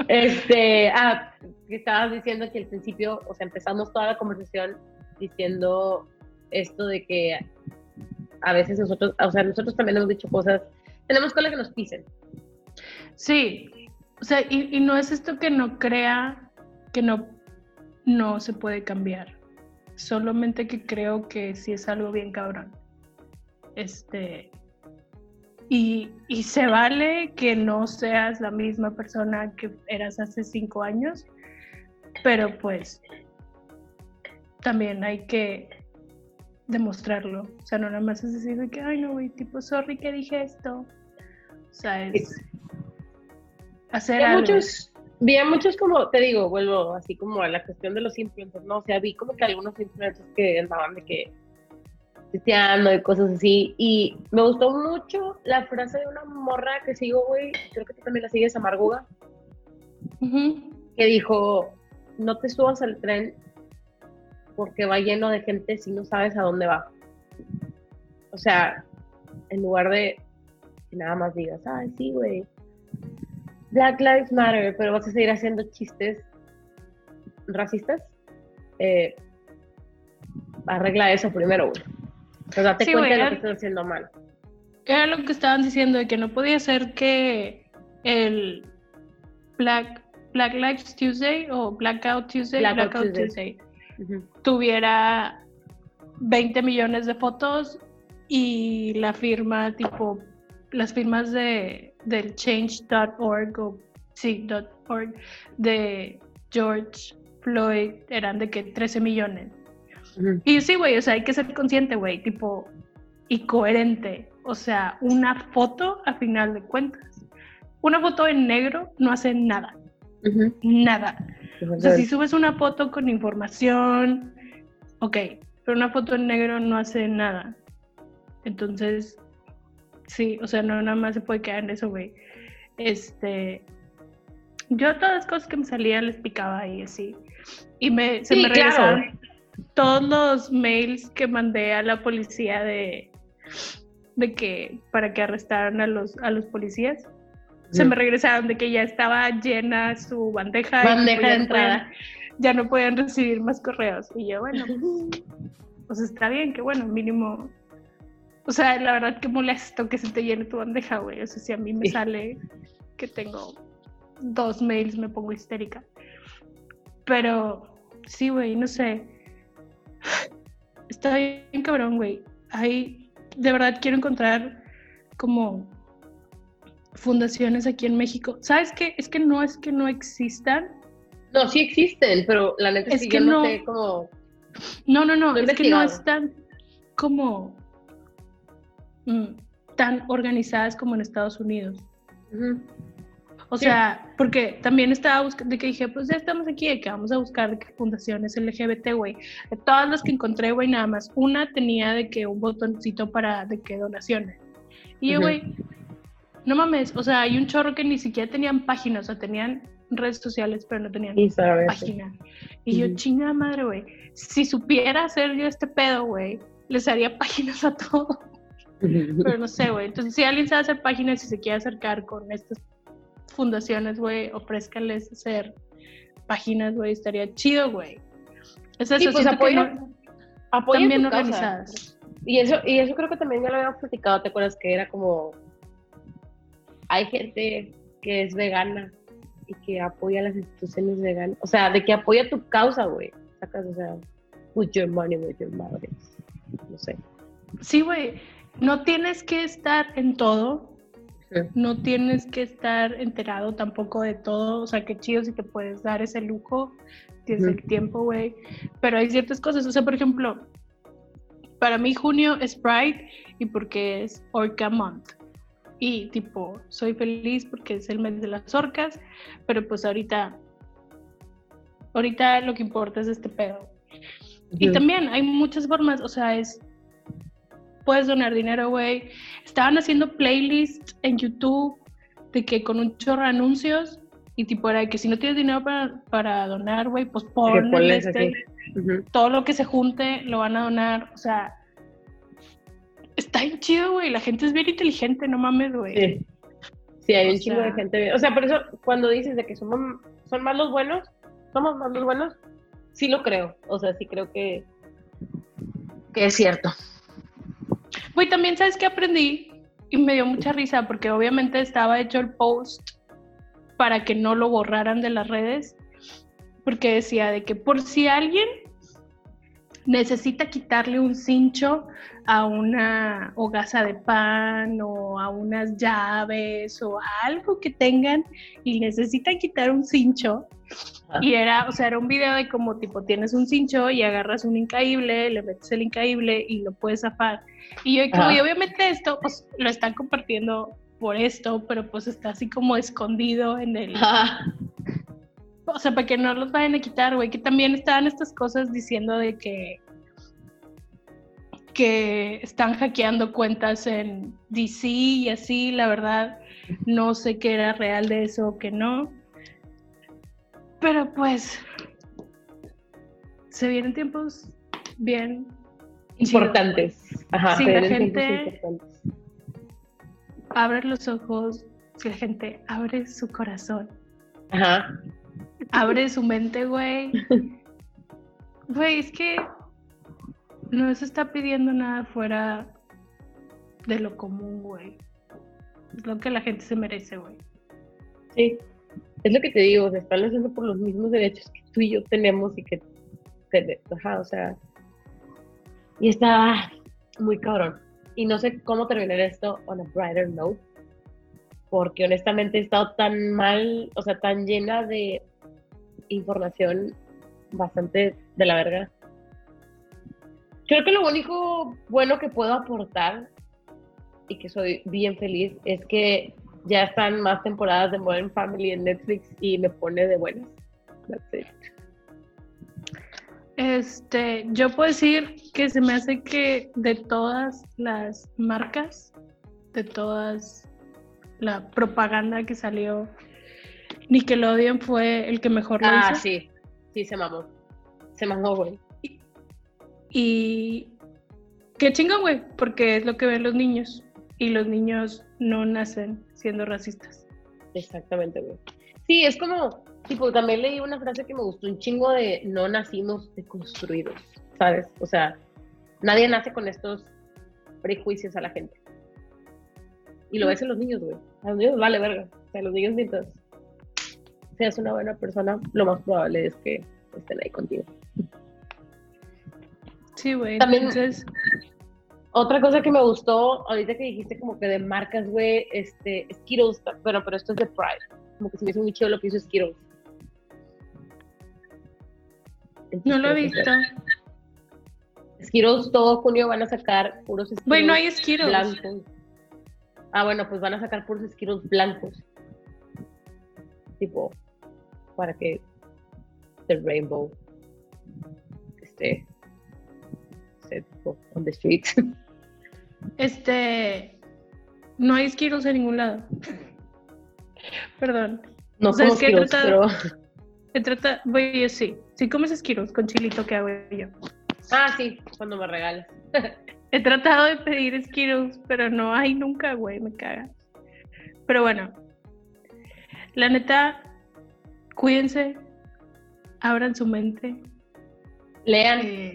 Este, ah, estabas diciendo que al principio, o sea, empezamos toda la conversación diciendo esto de que a veces nosotros, o sea, nosotros también hemos dicho cosas, tenemos cola que nos pisen. Sí, o sea, y, y, no es esto que no crea que no, no se puede cambiar, solamente que creo que sí es algo bien cabrón. Este, y, se vale que no seas la misma persona que eras hace cinco años, pero pues también hay que demostrarlo. O sea, no nada más es decir que, ay, no, güey, tipo, sorry que dije esto. O sea, es hacer algo. Muchos, vi a muchos como, te digo, vuelvo así como a la cuestión de los influencers, ¿no? O sea, vi como que algunos influencers que andaban de que y cosas así. Y me gustó mucho la frase de una morra que sigo, güey, creo que tú también la sigues, Amarguga, que dijo, no te subas al tren porque va lleno de gente si no sabes a dónde va. O sea, en lugar de que nada más digas, ay, sí, güey, Black Lives Matter, pero vas a seguir haciendo chistes racistas, eh, arregla eso primero, güey. Pero date cuenta de lo que estás haciendo mal. Era lo que estaban diciendo, de que no podía ser que el Black, Black Lives Tuesday o Blackout Tuesday, Blackout, Tuesday, tuviera 20 millones de fotos y la firma tipo, las firmas de, del change.org o sí, .org de George Floyd eran de que 13 millones. Y sí, güey, o sea, hay que ser consciente, güey, tipo, y coherente. O sea, una foto, a final de cuentas, una foto en negro no hace nada. Nada. O sea, si subes una foto con información, ok, pero una foto en negro no hace nada. Entonces, Sí, o sea, no nada más se puede quedar en eso, güey. Este, yo todas las cosas que me salían les picaba ahí así. Y me, se me regresaron todos los mails que mandé a la policía de, de que para que arrestaran a los, a los policías. Se me regresaron de que ya estaba llena su bandeja. Bandeja de entrada. ya no podían recibir más correos. Y yo, bueno, pues está bien, que bueno, mínimo. O sea, la verdad que molesto que se te llene tu bandeja, güey. O sea, si a mí me sale que tengo dos mails, me pongo histérica. Pero sí, güey, no sé. Está bien cabrón, güey. Ahí, de verdad, quiero encontrar como fundaciones aquí en México. ¿Sabes qué? Es que no es que no existan. No, sí existen, pero la neta es que no, sé cómo. No, no, no, es que no están como mm, tan organizadas como en Estados Unidos. O sea, porque también estaba buscando, de que dije, pues ya estamos aquí, de que vamos a buscar de que fundaciones LGBT, güey. De todas las que encontré, güey, nada más. Una tenía de que un botoncito para de que donaciones. Y yo, güey, no mames, o sea, hay un chorro que ni siquiera tenían páginas, o sea, tenían redes sociales, pero no tenían página. Y yo, chinga madre, güey, si supiera hacer yo este pedo, güey, les haría páginas a todos. pero no sé, güey. Entonces, si alguien sabe hacer páginas y se quiere acercar con estas fundaciones, güey, ofrézcanles hacer páginas, güey, estaría chido, güey. Es eso, pues apoyo, también organizadas. Y eso, y eso creo que también ya lo habíamos platicado, ¿te acuerdas? Que era como hay gente que es vegana y que apoya las instituciones veganas, o sea, de que apoya tu causa, güey. Sacas, o sea, with your money, with your mouth. No sé. Sí, güey. No tienes que estar en todo. No tienes que estar enterado tampoco de todo. O sea, qué chido si te puedes dar ese lujo. Tienes el tiempo, güey. Pero hay ciertas cosas. O sea, por ejemplo, para mí junio es Pride y porque es Orca Month y tipo, soy feliz porque es el mes de las orcas, pero pues ahorita, ahorita lo que importa es este pedo. Y también hay muchas formas, o sea, es, puedes donar dinero, güey. Estaban haciendo playlists en YouTube de que con un chorro de anuncios y tipo era que si no tienes dinero para, para donar, güey, pues pon este, todo lo que se junte lo van a donar, o sea, está bien chido, güey. La gente es bien inteligente, no mames, güey. Sí. sí. hay un chingo de gente bien. O sea, por eso cuando dices de que somos, son más los buenos, somos más los buenos, sí lo creo. O sea, sí creo que, que es cierto. Güey, también sabes que aprendí y me dio mucha risa porque obviamente estaba hecho el post para que no lo borraran de las redes, porque decía de que por si alguien necesita quitarle un cincho a una hogaza de pan o a unas llaves o algo que tengan y necesitan quitar un cincho. Y era, o sea, era un video de como tipo tienes un cincho y agarras un incaíble, le metes el incaíble y lo puedes zafar. Y yo como, y obviamente esto, pues lo están compartiendo por esto, pero pues está así como escondido en el... O sea, para que no los vayan a quitar, güey, que también estaban estas cosas diciendo de que que están hackeando cuentas en DC y así, la verdad, no sé qué era real de eso o qué no. Pero pues, se vienen tiempos bien importantes. Ajá, la gente abre los ojos, si la gente abre su corazón. Ajá. Abre su mente, güey. Güey, es que no se está pidiendo nada fuera de lo común, güey. Es lo que la gente se merece, güey. Sí, es lo que te digo, se están haciendo por los mismos derechos que tú y yo tenemos y que, ajá, o sea, y está muy cabrón. Y no sé cómo terminar esto on a brighter note, porque honestamente he estado tan mal, o sea, tan llena de información bastante de la verga Creo que lo único bueno que puedo aportar y que soy bien feliz es que ya están más temporadas de Modern Family en Netflix y me pone de buenas. Este, yo puedo decir que se me hace que de todas las marcas de todas la propaganda que salió. Nickelodeon fue el que mejor lo Ah, hizo. sí, sí, se mamó. Se mamó, güey. Y qué chingón, güey, porque es lo que ven los niños. Y los niños no nacen siendo racistas. Exactamente, güey. Sí, es como, tipo, también leí una frase que me gustó un chingo de no nacimos deconstruidos, ¿sabes? O sea, nadie nace con estos prejuicios a la gente. Y lo ves en los niños, güey. A los niños vale verga. O sea, los niños mientras seas una buena persona, lo más probable es que estén ahí contigo. Sí, güey. También- Entonces, Otra cosa que me gustó, ahorita que dijiste como que de marcas, güey, este, Skittles, bueno, pero esto es de Pride. Como que se me hizo muy chido lo que hizo Skittles. No lo he visto. Skittles todo junio van a sacar puros Skittles Güey, no hay Skittles. blancos. Ah, bueno, pues van a sacar puros Skittles blancos. Tipo, para que the rainbow esté, esté tipo on the streets. Este. No hay Skittles en ningún lado. Perdón. No es que he tratado- pero... Güey, yo sí. Si comes Skittles con chilito, ¿qué hago yo? Ah, sí, cuando me regalas. He tratado de pedir Skittles, pero no hay nunca, güey, me caga. Pero bueno, la neta, cuídense, abran su mente. Lean. eh,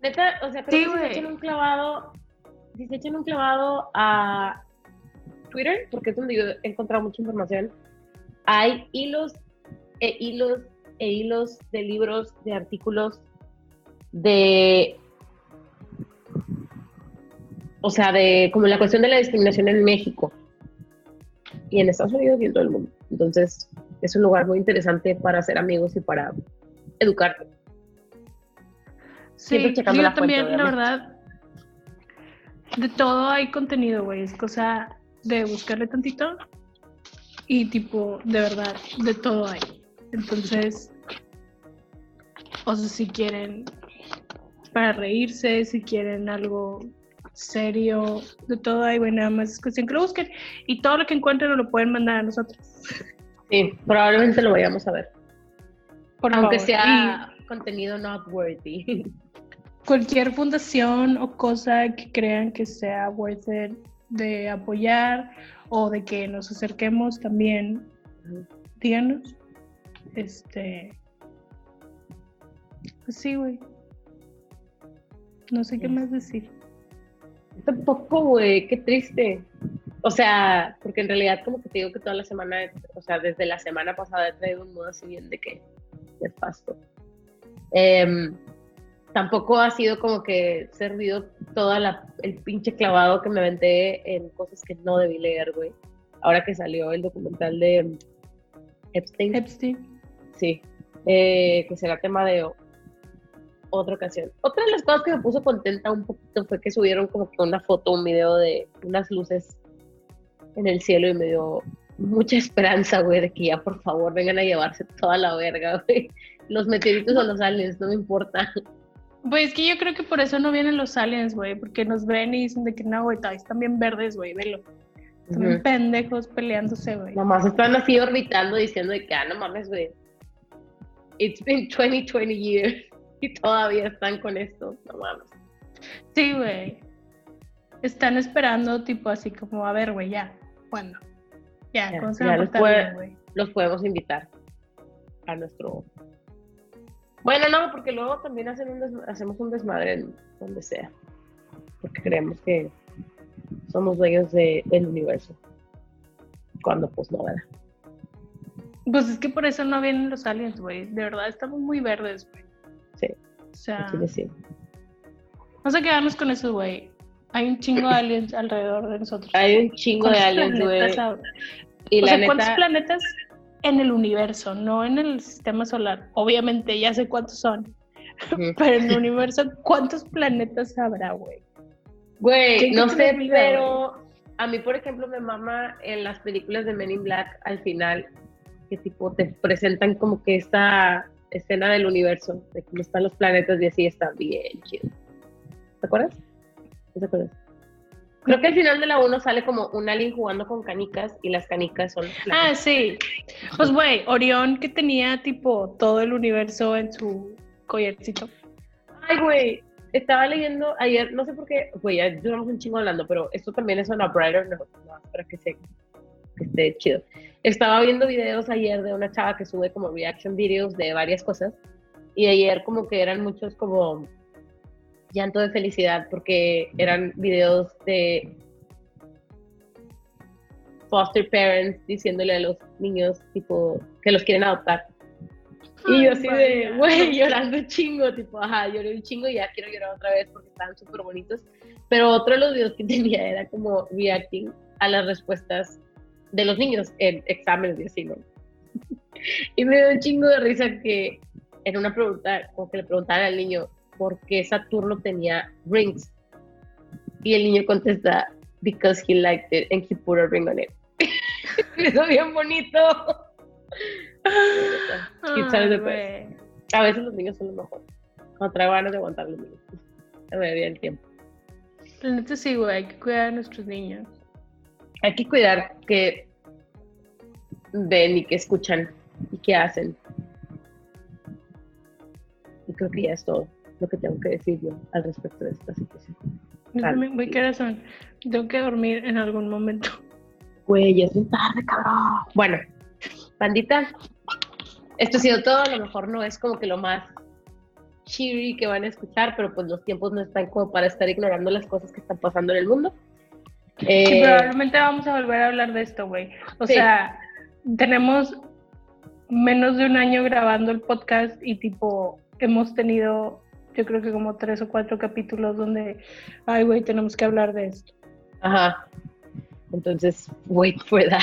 Neta, o sea, creo Sí, que si se echan un clavado, si se echan un clavado a Twitter, porque es donde yo he encontrado mucha información, hay hilos e hilos e hilos de libros, de artículos, de, o sea, de como la cuestión de la discriminación en México y en Estados Unidos y en todo el mundo. Entonces, es un lugar muy interesante para hacer amigos y para educarte. Sí, yo la fuente, también, la verdad, de todo hay contenido, güey. Es cosa de buscarle tantito y tipo, de verdad, de todo hay. Entonces, o sea, si quieren para reírse, si quieren algo serio, de todo hay, güey, nada más es cuestión que lo busquen y todo lo que encuentren lo pueden mandar a nosotros. Sí, probablemente lo vayamos a ver. Por Aunque favor. sea contenido not worthy. Cualquier fundación o cosa que crean que sea worth it de apoyar o de que nos acerquemos también, díganos. Este. Pues sí, güey. No sé qué más decir. Tampoco, güey, qué triste. O sea, porque en realidad como que te digo que toda la semana, o sea, desde la semana pasada he traído un modo así bien de que, de pasto. Em, tampoco ha sido como que servido toda la, el pinche clavado que me aventé en cosas que no debí leer, güey. Ahora que salió el documental de Epstein. Epstein. Sí, eh, que será tema de otra ocasión. Otra de las cosas que me puso contenta un poquito fue que subieron como que una foto, un video de unas luces en el cielo y me dio mucha esperanza, güey, de que ya por favor vengan a llevarse toda la verga, güey. Los meteoritos o los aliens, no me importa. Pues es que yo creo que por eso no vienen los aliens, güey, porque nos ven y dicen de que no, güey, están bien verdes, güey, velo. Están bien Ujú. pendejos peleándose, güey. Nomás están así orbitando diciendo de que, ah, no mames, güey. It's been 20, 20 years y todavía están con esto, no mames. Sí, güey. Están esperando, tipo así como, a ver, güey, ya, ¿cuándo? Ya, Ya, ¿cuándo se ya portar puede- bien, los podemos invitar a nuestro. Bueno, no, porque luego también hacen un hacemos un desmadre en donde sea. Porque creemos que somos dueños de- del universo. Cuando pues no, ¿verdad? Pues es que por eso no vienen los aliens, güey. De verdad, estamos muy verdes, güey. Sí, O sea, sí. vamos a quedarnos con eso, güey. Hay un chingo de aliens alrededor de nosotros. Hay un chingo de ¿Cuántos aliens, güey. Y o la sea, ¿cuántos neta, planetas en el universo? No en el sistema solar. Obviamente, ya sé cuántos son. Pero en el universo, ¿cuántos planetas habrá, güey? güey, ¿Qué no sé, vida, pero a mí, por ejemplo, me mama en las películas de Men in Black al final, que tipo te presentan como que esta escena del universo, de cómo están los planetas y así está bien chido. ¿Te acuerdas? ¿No te acuerdas? Creo que al final de la 1 sale como un alien jugando con canicas y las canicas son... Ah, sí. Pues, güey, Orión que tenía tipo todo el universo en su collarcito. Ay, güey, estaba leyendo ayer, no sé por qué, güey, ya duramos un chingo hablando, pero esto también es una brighter no, para que, se, que esté chido. Estaba viendo videos ayer de una chava que sube como reaction videos de varias cosas y ayer como que eran muchos como llanto de felicidad porque eran videos de foster parents diciéndole a los niños tipo que los quieren adoptar. Y yo así de, güey, llorando chingo, tipo, ajá, lloré un chingo y ya quiero llorar otra vez porque estaban súper bonitos. Pero otro de los videos que tenía era como reacting a las respuestas de los niños en exámenes y así, ¿no? Y me dio un chingo de risa que en una pregunta, como que le preguntaban al niño, por qué Saturno tenía rings. Y el niño contesta, because he liked it and he put a ring on it. Eso bien bonito. a veces los niños son lo mejor. Cuando traigo ganas de aguantar los niños. Me bien el tiempo. La sí, güey, hay que cuidar a nuestros niños. Hay que cuidar que ven y que escuchan y que hacen. Y creo que ya es todo lo que tengo que decir yo al respecto de esta situación. Yo también voy corazón. Tengo que dormir en algún momento. Güey, ya es muy tarde, cabrón. Bueno, bandita, esto ha sido todo. A lo mejor no es como que lo más cheery que van a escuchar, pero pues los tiempos no están como para estar ignorando las cosas que están pasando en el mundo. Eh, probablemente vamos a volver a hablar de esto, güey. O sea, tenemos menos de un año grabando el podcast y tipo hemos tenido yo creo que como tres o cuatro capítulos donde, ay, güey, tenemos que hablar de esto. Ajá. Entonces, wait for that.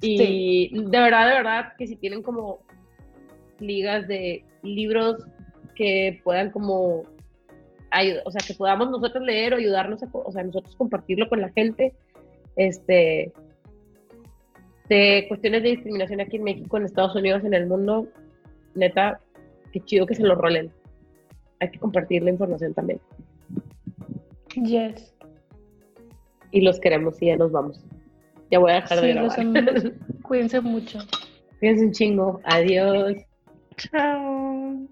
Y de verdad, de verdad, que si tienen como ligas de libros que puedan como, o sea, que podamos nosotros leer o ayudarnos, a, o sea, nosotros compartirlo con la gente, este, de cuestiones de discriminación aquí en México, en Estados Unidos, en el mundo, neta, qué chido que se lo rolen hay que compartir la información también. Yes. Y los queremos y ya nos vamos. Ya voy a dejar de grabar. Cuídense mucho. Cuídense un chingo. Adiós. Chao.